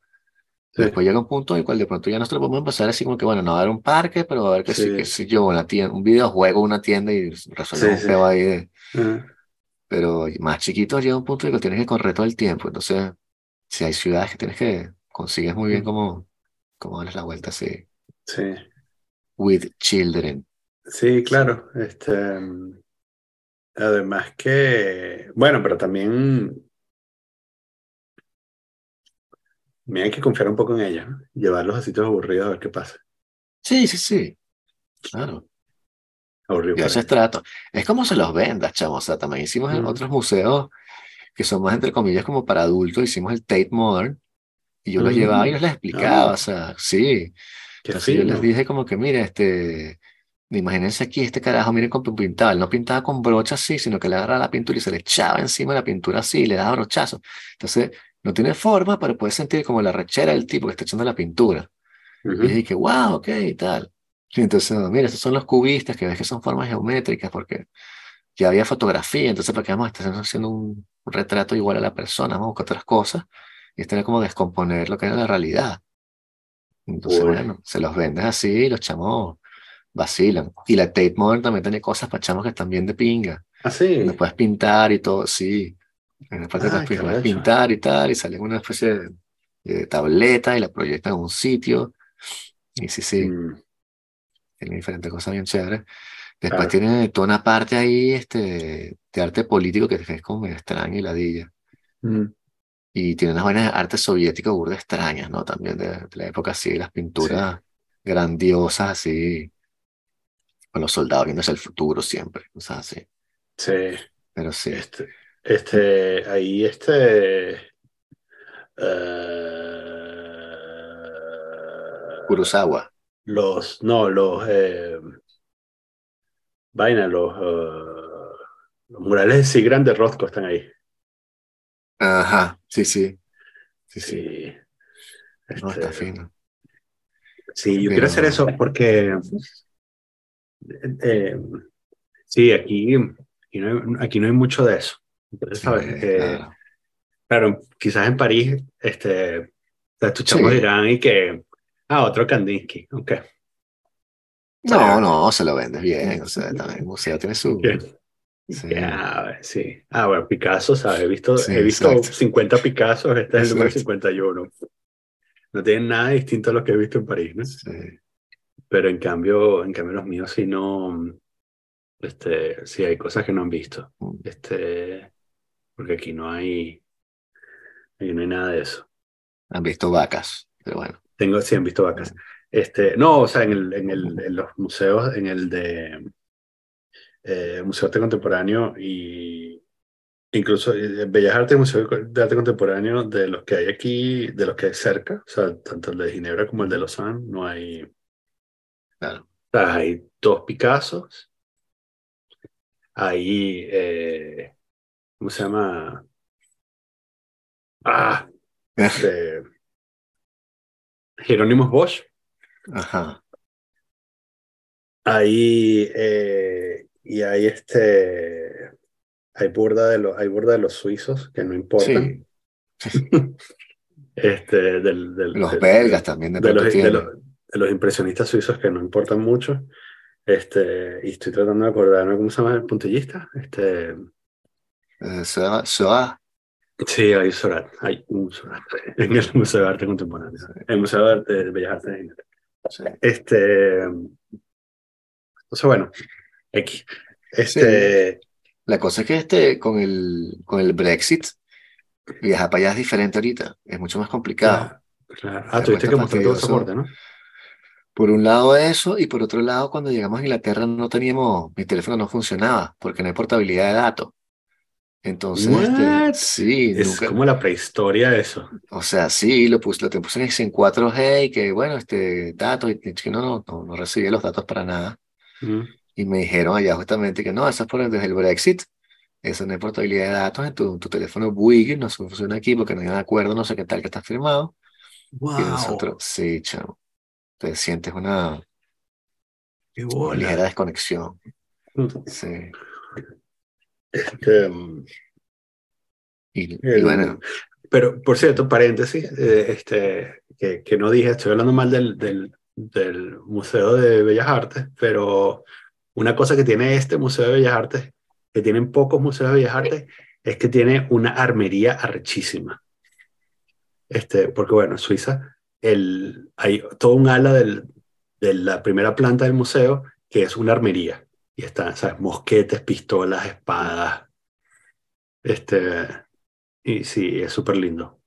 Después llega un punto en el cual de pronto ya nosotros podemos empezar así como que, bueno, no va a haber un parque, pero a ver que sí, que sí yo, una tienda, un videojuego, una tienda y resolvemos un tema ahí Pero más chiquitos llega un punto en que tienes que correr todo el tiempo. Entonces, si hay ciudades que tienes que, consigues muy bien cómo, cómo darles la vuelta así. Sí. With children. Sí, claro. Este, además que, bueno, pero también me hay que confiar un poco en ella, ¿no? llevarlos a sitios aburridos a ver qué pasa. Sí, sí, sí. Claro. Aburrido. Y ese trato. Es como se los vendas, chamo. O sea, también hicimos en otros museos que son más, entre comillas, como para adultos. Hicimos el Tate Modern y yo los llevaba y les explicaba. Ah. O sea, sí. Entonces yo les dije como que, mire, este, imagínense aquí este carajo, miren cómo pintaba. Él no pintaba con brocha así, sino que le agarraba la pintura y se le echaba encima la pintura así, y le daba brochazo. Entonces, no tiene forma, pero puedes sentir como la rechera del tipo que está echando la pintura. Y dije, wow, ok, y tal. Y entonces, mira, estos son los cubistas que ves que son formas geométricas porque ya había fotografía, entonces para qué vamos a estar haciendo un, retrato igual a la persona, vamos a buscar otras cosas y es tener como descomponer lo que era la realidad. Entonces, bueno, se los vendes así los chamos vacilan. Y la Tate Modern también tiene cosas para chamos que están bien de pinga. Ah, sí. puedes pintar y todo, sí. En la parte ah, de pintar y tal, y sale una especie de, tableta y la proyectan en un sitio. Y sí, sí. Mm. Tiene diferentes cosas bien chéveres. Después tiene toda una parte ahí este, de arte político que es como extraña y ladilla. Mm. Y tiene unas buenas arte soviético burda extrañas, ¿no? También de, la época así, las pinturas grandiosas así, con los soldados viendo hacia el futuro siempre, o sea, así. Sí. Pero sí. Este, este, ahí este... Uh, Kurosawa. Los, no, los... Eh, vaina, los, uh, los murales de grandes de Rothko están ahí. Ajá, sí, sí. Sí, sí. no, está este, fino. Sí, yo quiero hacer eso porque... Eh, sí, aquí, aquí no, hay, aquí no hay mucho de eso. Eh, claro. quizás en París, este, escuchamos dirán y que, ah, otro Kandinsky, ok. No, no, se lo vendes bien, o sea, también el museo tiene su... Sí. sí. Ah, bueno, Picasso, ¿sabes? He visto, he visto 50 Picassos, este es el número 51. No tienen nada distinto a lo que he visto en París, ¿no? Sí. Pero en cambio, en cambio los míos sí no, este, sí hay cosas que no han visto. Mm. Este, porque aquí no hay, aquí no hay nada de eso. Han visto vacas, pero bueno. Tengo, sí, han visto vacas. Este, no, o sea, en, el, en, el, en los museos, en el de eh, Museo de Arte Contemporáneo y incluso eh, Bellas Artes y Museo de Arte Contemporáneo de los que hay aquí, de los que hay cerca, o sea, tanto el de Ginebra como el de Lausanne, no hay. Claro. hay dos Picassos, hay eh, ¿cómo se llama? Ah, de Jerónimo Bosch. Ajá. Ahí, eh, y hay este, hay burda de los, hay burda de los suizos que no importan. Este, del, los belgas también. De, los, de, los, impresionistas suizos que no importan mucho. Este, y estoy tratando de acordarme cómo se llama el puntillista. Este, eh, Soa. Sí, hay Sorat, hay un Sorat en el Museo de Arte Contemporáneo, el Museo de, Arte, de Bellas Artes de Este, entonces, bueno, X. Este, La cosa es que este, con, el, con el Brexit, viajar para allá es diferente ahorita, es mucho más complicado. Claro, Ah, tuviste que mostrar todo soporte, ¿no? Por un lado eso, y por otro lado, cuando llegamos a Inglaterra no teníamos, mi teléfono no funcionaba, porque no hay portabilidad de datos. Entonces, este, sí, es como la prehistoria eso. O sea, sí, lo puse, lo te puse en 4G y que bueno, este datos, y que no, no, no, no recibí los datos para nada. Y me dijeron allá justamente que no, eso es por desde el Brexit, eso no hay portabilidad de datos en tu, tu teléfono Bouygues, no funciona aquí porque no hay un acuerdo, no sé qué tal que está firmado. Wow. Y nosotros, sí, chamo. Te sientes una, ligera desconexión. Sí. Este, mm, y, bueno. Pero, por cierto, paréntesis, eh, este, que, que, no dije, estoy hablando mal del, del, del, Museo de Bellas Artes, pero una cosa que tiene este Museo de Bellas Artes, que tienen pocos museos de Bellas Artes, es que tiene una armería arrechísima. Este, porque bueno, Suiza, el, hay todo un ala del, de la primera planta del museo que es una armería. Y están, ¿sabes? Mosquetes, pistolas, espadas. Este, y sí, es súper lindo.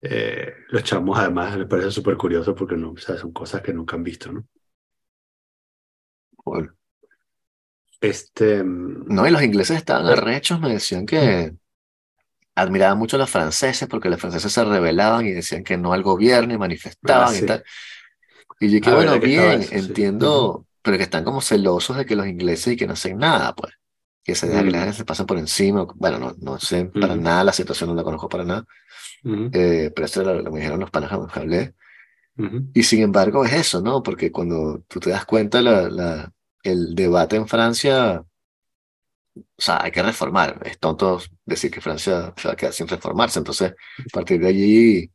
Eh, los chamos además les parece súper curioso porque no, son cosas que nunca han visto, ¿no? Bueno. Este. No, y los ingleses estaban arrechos, me decían que admiraban mucho a los franceses porque los franceses se rebelaban y decían que no al gobierno y manifestaban y tal. Y yo que, bueno, bien, entiendo, pero que están como celosos de que los ingleses y que no hacen nada, pues. Que se dejan que la gente se pasen por encima. Bueno, no, no sé para nada la situación, no la conozco para nada. Eh, pero eso lo, lo, me dijeron los panas que hablé. Y sin embargo es eso, ¿no? Porque cuando tú te das cuenta, la, la, el debate en Francia, o sea, hay que reformar. Es tonto decir que Francia se va a quedar sin reformarse. Entonces, a partir de allí,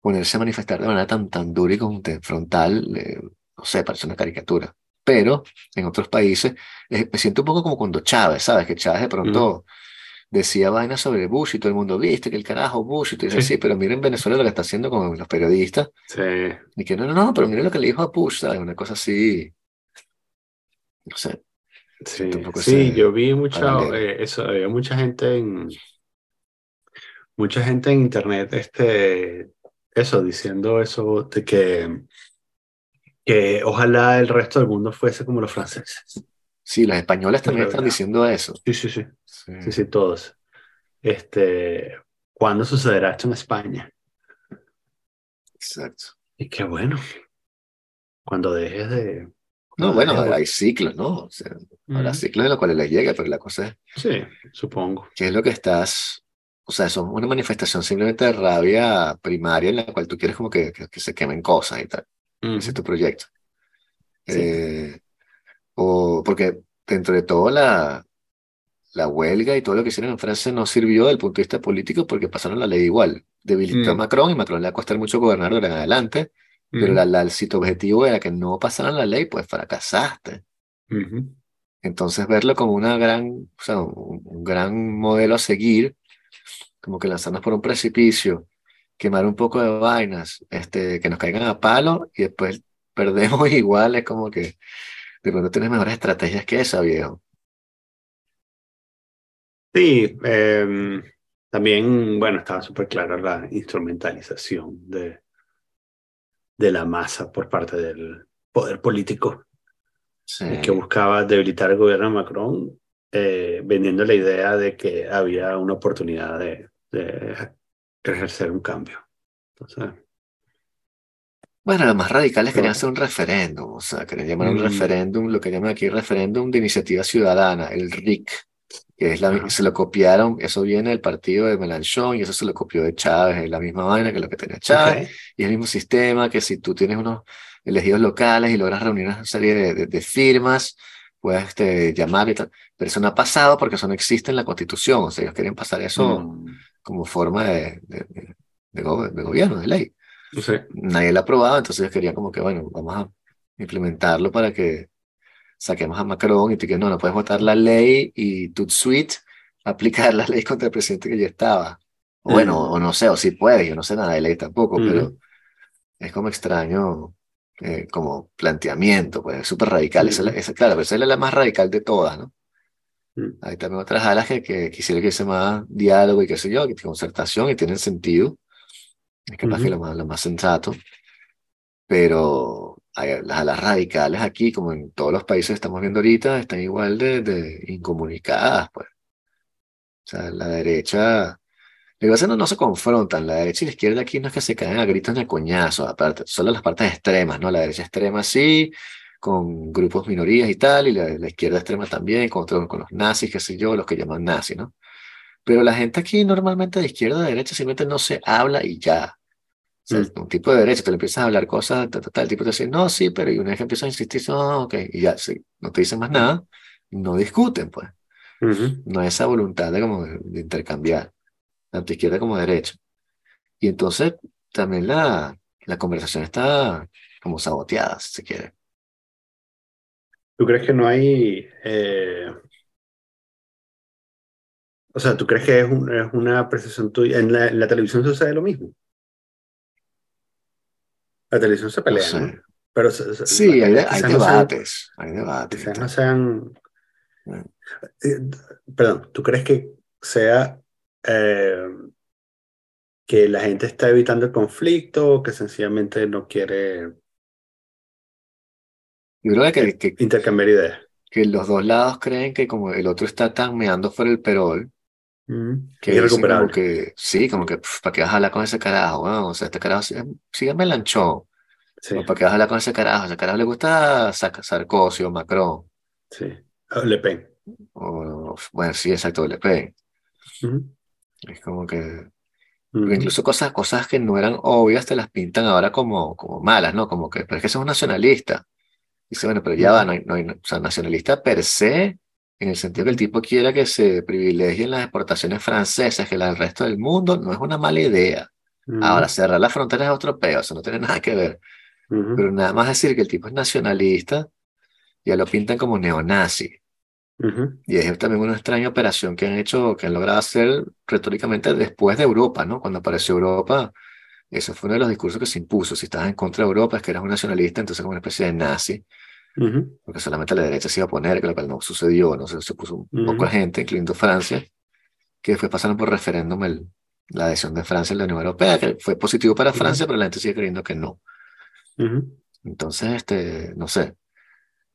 ponerse a manifestar de manera tan, tan dura y frontal, eh, no sé, parece una caricatura. Pero en otros países eh, me siento un poco como cuando Chávez, ¿sabes? Que Chávez de pronto decía vainas sobre Bush y todo el mundo, viste que el carajo Bush y tú dices, sí. pero miren Venezuela lo que está haciendo con los periodistas. Sí. Y que no, no, no, pero miren lo que le dijo a Bush, ¿sabes? Una cosa así. No sé. Sí, sí yo vi mucha, eh, eso, había mucha gente en mucha gente en internet, este, eso, diciendo eso de que que ojalá el resto del mundo fuese como los franceses. Sí, los españoles también están diciendo eso. Sí, sí, sí. Sí, sí, todos. Este, ¿Cuándo sucederá esto en España? Exacto. Y qué bueno. Cuando dejes de... No, bueno, hay ciclos, ¿no? O sea, habrá ciclos en los cuales les llega, pero la cosa es... Sí, supongo. ¿Qué es lo que estás... O sea, son una manifestación simplemente de rabia primaria en la cual tú quieres como que, que se quemen cosas y tal. Ese es tu proyecto. Eh, o porque dentro de todo la, la huelga y todo lo que hicieron en Francia no sirvió desde el punto de vista político porque pasaron la ley igual. Debilitó a mm. Macron y Macron le va a costar mucho gobernar de en adelante, pero la, la, el sitio objetivo era que no pasaran la ley, pues fracasaste. Entonces verlo como una gran, o sea, un, un, gran modelo a seguir, como que lanzarnos por un precipicio quemar un poco de vainas, este, que nos caigan a palo y después perdemos igual, es como que de pronto tienes mejores estrategias que esa, viejo. Sí, eh, también, bueno, estaba súper clara la instrumentalización de, de la masa por parte del poder político sí. que buscaba debilitar el gobierno de Macron, eh, vendiendo la idea de que había una oportunidad de, de ejercer un cambio. Entonces, bueno, los más radicales querían hacer un referéndum, o sea, querían llamar un mm. referéndum, lo que llaman aquí referéndum de iniciativa ciudadana, el RIC, que es la, se lo copiaron, eso viene del partido de Melanchón y eso se lo copió de Chávez, es la misma vaina que lo que tenía Chávez, okay. y el mismo sistema que si tú tienes unos elegidos locales y logras reunir una serie de, de, de firmas, puedes este, llamar y tal, pero eso no ha pasado porque eso no existe en la constitución, o sea, ellos quieren pasar eso mm como forma de, de, de, gobierno, de ley. Nadie la aprobaba, entonces quería como que, bueno, vamos a implementarlo para que saquemos a Macron y te que no, no puedes votar la ley y tu suite aplicar la ley contra el presidente que ya estaba. O bueno, o no sé, o si puede, yo no sé nada de ley tampoco, pero es como extraño eh, como planteamiento, pues es súper radical. Esa, claro, pero esa es la más radical de todas, ¿no? Hay también otras alas que, que quisiera que se más diálogo y qué sé yo, que concertación y tienen sentido. Es capaz que lo más, lo más sensato. Pero las alas radicales aquí, como en todos los países que estamos viendo ahorita, están igual de, de incomunicadas, pues. O sea, la derecha, lo que no, no se confrontan, la derecha y la izquierda aquí no es que se caen a gritos de coñazo, aparte, solo las partes extremas, ¿no? La derecha extrema sí, con grupos minorías y tal, y la, izquierda extrema también, con, con los nazis, qué sé yo, los que llaman nazis, ¿no? Pero la gente aquí normalmente de izquierda a derecha simplemente no se habla y ya. O sea, mm. un tipo de derecha, te le empiezas a hablar cosas, tal, el tipo te dice, no, sí, pero y una vez que empiezas a insistir, no, ok, y ya, sí, no te dicen más nada, no discuten, pues. No hay esa voluntad de, como de, intercambiar, tanto izquierda como derecha. Y entonces también la, la conversación está como saboteada, si se quiere. ¿Tú crees que no hay... Eh, o sea, ¿tú crees que es, es una percepción tuya? ¿En la, la, televisión sucede lo mismo? La televisión se pelea, ¿no? Pero sí, hay, hay debates, hay debates. Quizás no sean... Eh, perdón, ¿tú crees que sea eh, que la gente está evitando el conflicto o que sencillamente no quiere yo creo que, que, intercambiar ideas? Que los dos lados creen que como el otro está tan meando fuera el perol, mm, que es como que sí, como que ¿para qué vas a hablar con ese carajo? o sea, este carajo sigue melanchón. Sí. ¿Para qué vas a hablar con ese carajo? A ese carajo le gusta Sarkozy o Macron. Sí. Le Pen. O, bueno, sí, exacto, Le Pen. Es como que... Incluso cosas, cosas que no eran obvias te las pintan ahora como, como malas, ¿no? Como que, pero es que es un nacionalista. Dice, bueno, pero ya va, no hay, no hay, o sea, nacionalista per se, en el sentido que el tipo quiera que se privilegien las exportaciones francesas que las del resto del mundo, no es una mala idea. Ahora, cerrar las fronteras es otro peo, eso no tiene nada que ver. Pero nada más decir que el tipo es nacionalista, ya lo pintan como neonazi. Y es también una extraña operación que han hecho, que han logrado hacer retóricamente después de Europa, ¿no? Cuando apareció Europa, eso fue uno de los discursos que se impuso. Si estabas en contra de Europa es que eras un nacionalista, entonces como una especie de nazi. Porque solamente la derecha se iba a oponer, que lo cual no sucedió, ¿no? Se, se puso un poco de gente, incluyendo Francia, que después pasaron por referéndum el, la adhesión de Francia a la Unión Europea, que fue positivo para Francia, pero la gente sigue creyendo que no. Entonces, este, no sé.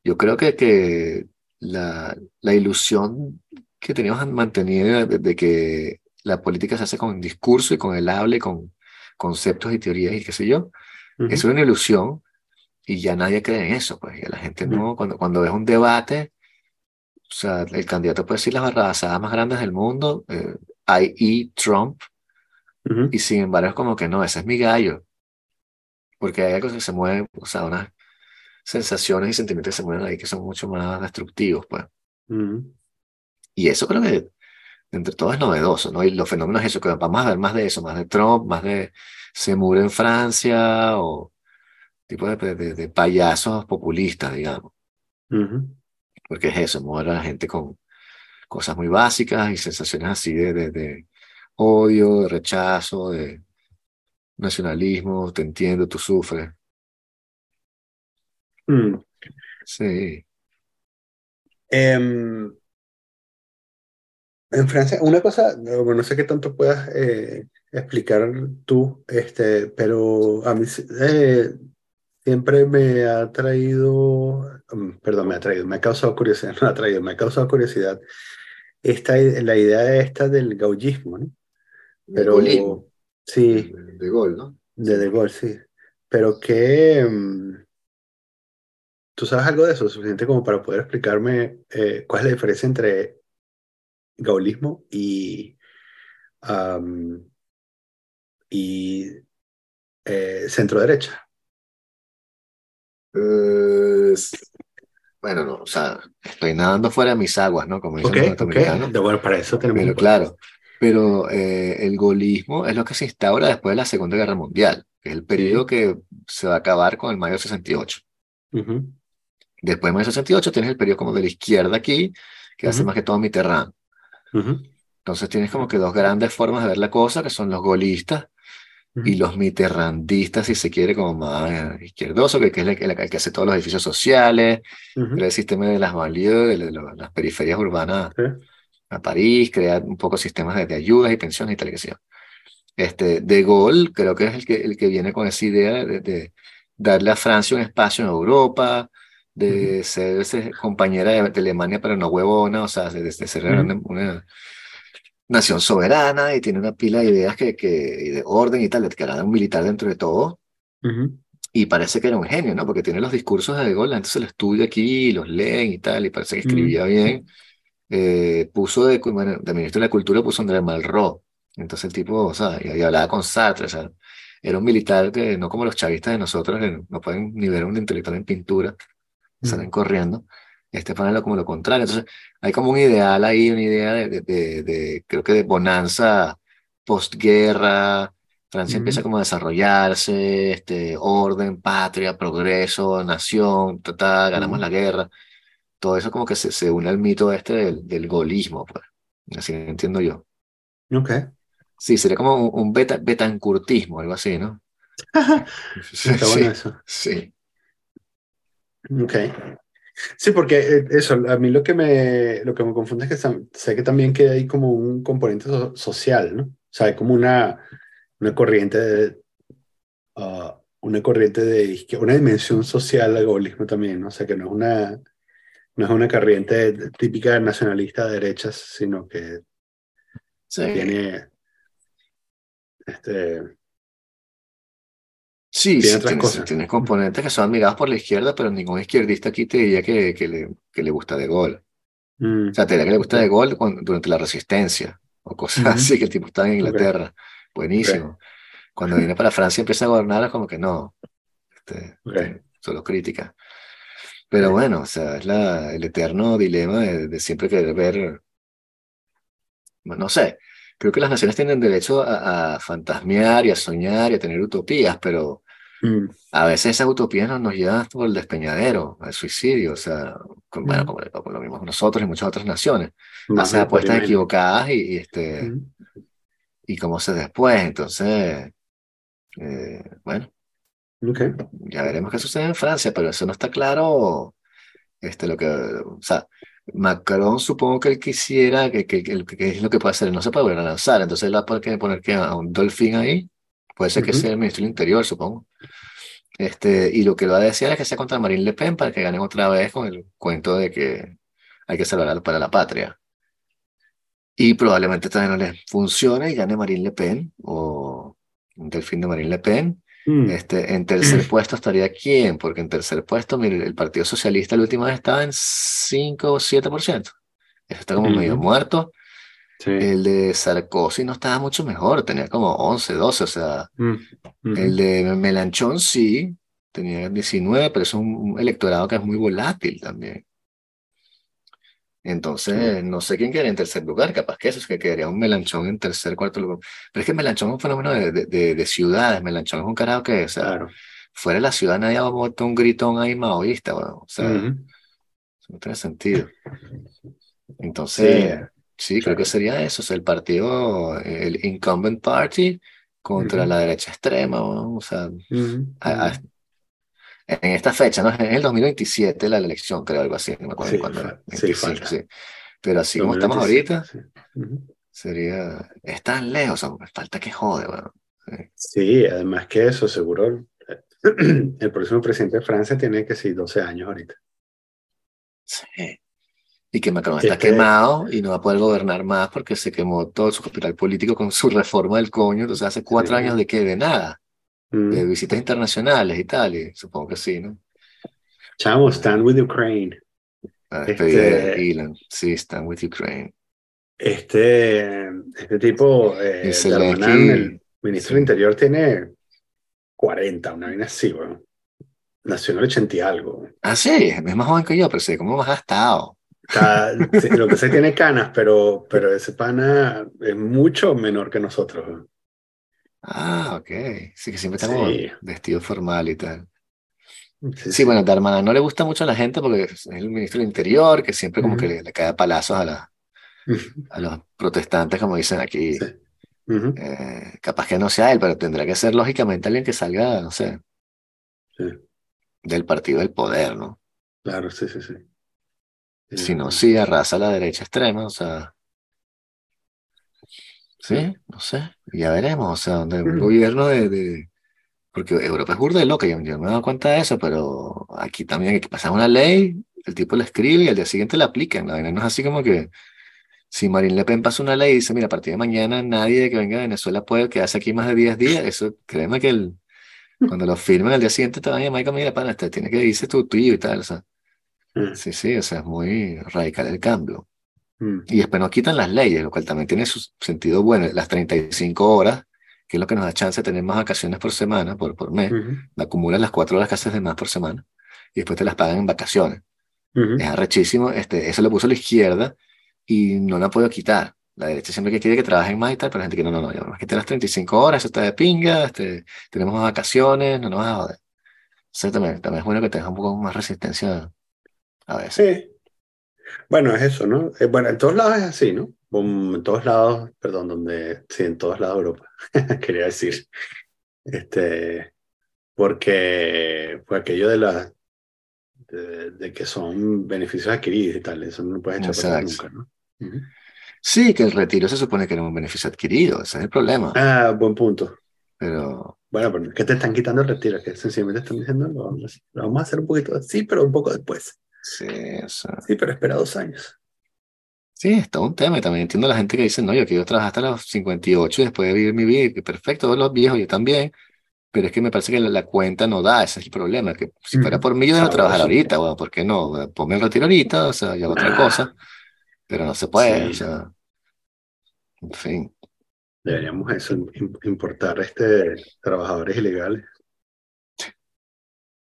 Yo creo que, que la, la ilusión que teníamos mantenido de, que la política se hace con discurso y con el habla y con conceptos y teorías y qué sé yo, es una ilusión y ya nadie cree en eso, pues ya la gente no, cuando, cuando ves un debate, o sea, el candidato puede decir las barrabasadas más grandes del mundo, eh, i.e. Trump, y sin embargo es como que no, ese es mi gallo, porque hay algo que se mueve, o sea, unas sensaciones y sentimientos que se mueven ahí que son mucho más destructivos, pues. Y eso creo que entre todo es novedoso, ¿no? Y los fenómenos eso, que vamos a ver más de eso, más de Trump, más de Semur en Francia, o tipo de, de, payasos populistas, digamos. Porque es eso, mueve a la gente con cosas muy básicas y sensaciones así de, de, odio, de rechazo, de nacionalismo, te entiendo, tú sufres. Mm. Sí. Em, en Francia, una cosa, no, sé qué tanto puedas eh, explicar tú, este, pero a mí eh, siempre me ha traído, mm, perdón, me ha traído, me ha causado curiosidad, no ha traído, me ha causado curiosidad esta, la idea esta del gaullismo, ¿no? Pero, sí. De, de Gaulle, ¿no? De De Gaulle, sí. Pero que, mm, ¿Tú sabes algo de eso? Suficiente como para poder explicarme eh, cuál es la diferencia entre gaullismo y, y eh, centro derecha. bueno, no, o sea, estoy nadando fuera de mis aguas, ¿no? Como dicen okay, okay. Bueno, para eso tenemos. Pero claro, Pero eh, el golismo es lo que se instaura después de la Segunda Guerra Mundial, que es el periodo que se va a acabar con el mayo del 68. Después de mayo del 68 tienes el periodo como de la izquierda aquí, que hace más que todo Mitterrand. Entonces tienes como que dos grandes formas de ver la cosa, que son los golistas y los mitterrandistas, si se quiere, como más izquierdoso, que, es el, que hace todos los edificios sociales, crea el sistema de las valías, de, las periferias urbanas a París, crea un poco sistemas de, ayudas y pensiones y tal que Este, de Gaulle creo que es el que, el que viene con esa idea de, darle a Francia un espacio en Europa, de ser compañera de, Alemania, pero no huevona, o sea, de, ser una, nación soberana y tiene una pila de ideas que, que de orden y tal, que era un militar dentro de todo. Y parece que era un genio, ¿no? Porque tiene los discursos de De Gaulle, entonces lo estudia aquí, los leen y tal, y parece que escribía bien. Eh, puso de, de, ministro de la Cultura, puso André Malraux. Entonces el tipo, o sea, y, hablaba con Sartre, o sea, era un militar que no como los chavistas de nosotros, no pueden ni ver un intelectual en pintura, salen corriendo. Este panel como lo contrario. Entonces, hay como un ideal ahí, una idea de, de, creo que de bonanza postguerra. Francia empieza como a desarrollarse, este, orden, patria, progreso, nación, ta, ganamos la guerra. Todo eso como que se, se une al mito este del, del golismo, pues. Así entiendo yo. Ok. Sí, sería como un, beta, betancurtismo, algo así, ¿no? Está bueno eso. Sí. Ok. Sí, porque eh, eso, a mí lo que me, lo que me confunde es que sé que también que hay como un componente social, ¿no? O sea, hay como una, una corriente de, uh, una corriente de una dimensión social al golismo también, ¿no? O sea, que no es una, no es una corriente típica nacionalista de derechas, sino que tiene, este, Sí, sí tienes, componentes que son admirados por la izquierda, pero ningún izquierdista aquí te diría que, que, le, que le gusta de gol. Mm. O sea, te diría que le gusta de gol durante la resistencia o cosas así, que el tipo está en Inglaterra. Buenísimo. Cuando viene para Francia empieza a gobernar, es como que no. Este, este solo crítica. Pero bueno, o sea, es la, el eterno dilema de, de siempre querer ver. No sé, creo que las naciones tienen derecho a, fantasmear y a soñar y a tener utopías, pero mm. a veces esas utopías nos, nos llevan por el despeñadero, al suicidio, o sea, bueno, mm. como, lo mismo nosotros y muchas otras naciones, hacen apuestas equivocadas y, este, mm. y cómo se después, entonces, eh, bueno. Ya veremos qué sucede en Francia, pero eso no está claro. Este, lo que, o sea, Macron supongo que él quisiera, que, que, que, es lo que puede hacer, no se puede volver a lanzar, entonces él va a poner, poner que a un Dolphin ahí, puede ser que sea el ministro del Interior, supongo. Este, y lo que lo va a decir es que sea contra Marine Le Pen para que ganen otra vez con el cuento de que hay que salvar para la patria. Y probablemente también no les funcione y gane Marine Le Pen o un Delfín de Marine Le Pen Mm. Este, en tercer puesto estaría quién, porque en tercer puesto, mire, el Partido Socialista la última vez estaba en 5 o 7%. Eso está como medio muerto. El de Sarkozy no estaba mucho mejor, tenía como 11, 12, o sea, mm, el de Melanchón sí, tenía 19, pero es un electorado que es muy volátil también. Entonces, no sé quién quedaría en tercer lugar, capaz que eso es que quedaría un Melanchón en tercer, cuarto lugar. Pero es que Melanchón es un fenómeno de, de, de, ciudades, Melanchón es un carajo que, o sea, fuera de la ciudad nadie va a botar un gritón ahí maoísta, o sea, no tiene sentido. Entonces, sí, creo que sería eso, o sea, el partido, el incumbent party contra la derecha extrema, o sea, en esta fecha, ¿no? En el 2027 la elección, creo, algo así, no me acuerdo cuándo Sí, sí. Pero así como estamos ahorita, sería... Es tan lejos, falta que jode, bueno. Sí. además que eso, seguro, el próximo presidente de Francia tiene que ser 12 años ahorita. Sí. Y que Macron está quemado y no va a poder gobernar más porque se quemó todo su capital político con su reforma del coño. Entonces, hace cuatro años de que de nada de mm. visitas internacionales y tal, y supongo que sí, ¿no? Chamo, stand with Ukraine. este, Elon. Sí, stand with Ukraine. Este, este tipo, eh, el ministro del Interior, tiene 40, una vaina así, bueno. Nació en el 80 y algo. Ah, sí, es más joven que yo, pero sé cómo más gastado. lo que sé tiene canas, pero, pero ese pana es mucho menor que nosotros. Ah, ok. Sí, que siempre estamos vestidos formal y tal. Sí, bueno, de hermana no le gusta mucho a la gente porque es el ministro del Interior, que siempre como que le, cae a palazos a, la, a los protestantes, como dicen aquí. Eh, capaz que no sea él, pero tendrá que ser lógicamente alguien que salga, no sé, del partido del poder, ¿no? Claro, sí, sí, sí. Si no, sí, arrasa la derecha extrema, o sea. Sí, no sé, ya veremos, o sea, donde un gobierno de, Porque Europa es burda de loca, yo, yo, me he dado cuenta de eso, pero aquí también hay que pasar una ley, el tipo la escribe y al día siguiente la aplican, ¿no? no es así como que si Marine Le Pen pasa una ley y dice, mira, a partir de mañana nadie que venga de Venezuela puede quedarse aquí más de 10 días, eso créeme que el, cuando lo firmen al día siguiente te van a llamar y mira, para, este, tiene que irse tu tuyo y tal, o sea. Mm. Sí, sí, o sea, es muy radical el cambio. Mm. Y después nos quitan las leyes, lo cual también tiene su sentido bueno. Las 35 horas, que es lo que nos da chance de tener más vacaciones por semana, por, por mes, acumulas las 4 horas que haces de más por semana y después te las pagan en vacaciones. Es arrechísimo. Este, eso lo puso la izquierda y no la puedo quitar. La derecha siempre que quiere que trabajen más y tal, pero la gente que no, no, no, yo más que te las 35 horas, eso está de pinga, este, tenemos vacaciones, no nos vas a joder. Entonces también, también es bueno que tengas un poco más resistencia a veces. Sí. Bueno, es eso, ¿no? Eh, bueno, en todos lados es así, ¿no? En todos lados, perdón, donde, sí, en todos lados de Europa, quería decir. Este, porque fue aquello de la de, que son beneficios adquiridos y tal, eso no lo puedes echar nunca, ¿no? Sí, que el retiro se supone que era un beneficio adquirido, ese es el problema. Ah, buen punto. Pero... Bueno, pero ¿qué te están quitando el retiro? Que sencillamente están diciendo, lo vamos a hacer un poquito así, pero un poco después. Sí, eso. Sí, pero espera dos años. Sí, es todo un tema. Y también entiendo a la gente que dice, no, yo quiero trabajar hasta los 58 y después de vivir mi vida. Perfecto, todos los viejos, yo también. Pero es que me parece que la, cuenta no da, ese es el problema. Que si fuera por mí, yo dejo trabajar ahorita. Bueno, ¿por qué no? Ponme el retiro ahorita, o sea, yo otra cosa. Pero no se puede, o sea. En fin. Deberíamos eso, importar este, trabajadores ilegales.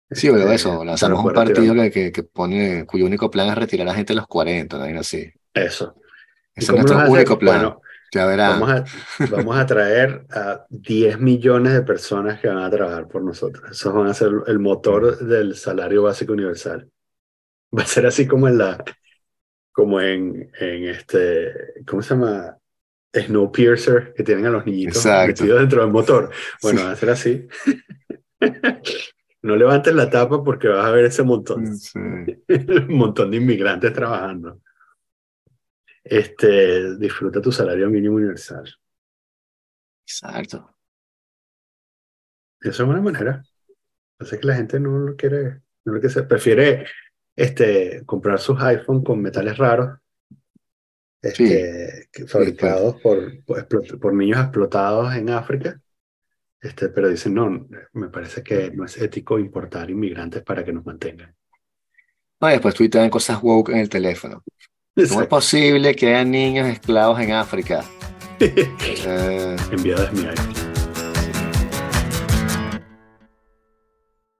Sí, pero este, eso, lanzamos un partido que, que, pone, cuyo único plan es retirar a la gente de los 40, ¿no? así. Eso. Ese es nuestro único plan. Bueno, ya Vamos a, vamos a traer a 10 millones de personas que van a trabajar por nosotros. Esos van a ser el motor del salario básico universal. Va a ser así como en la, como en, en este, ¿cómo se llama? Snowpiercer, que tienen a los niñitos metidos dentro del motor. Bueno, va a ser así. no levantes la tapa porque vas a ver ese montón. Un montón de inmigrantes trabajando. Este, disfruta tu salario mínimo universal. Exacto. Esa es una manera. Pasa que la gente no lo quiere, no lo quiere, prefiere este, comprar sus iPhones con metales raros, este, fabricados por, por, niños explotados en África. Este, pero dicen, no, me parece que no es ético importar inmigrantes para que nos mantengan. No, después tuitean cosas woke en el teléfono. ¿Cómo es posible que haya niños esclavos en África? eh... Enviadas mi iPhone.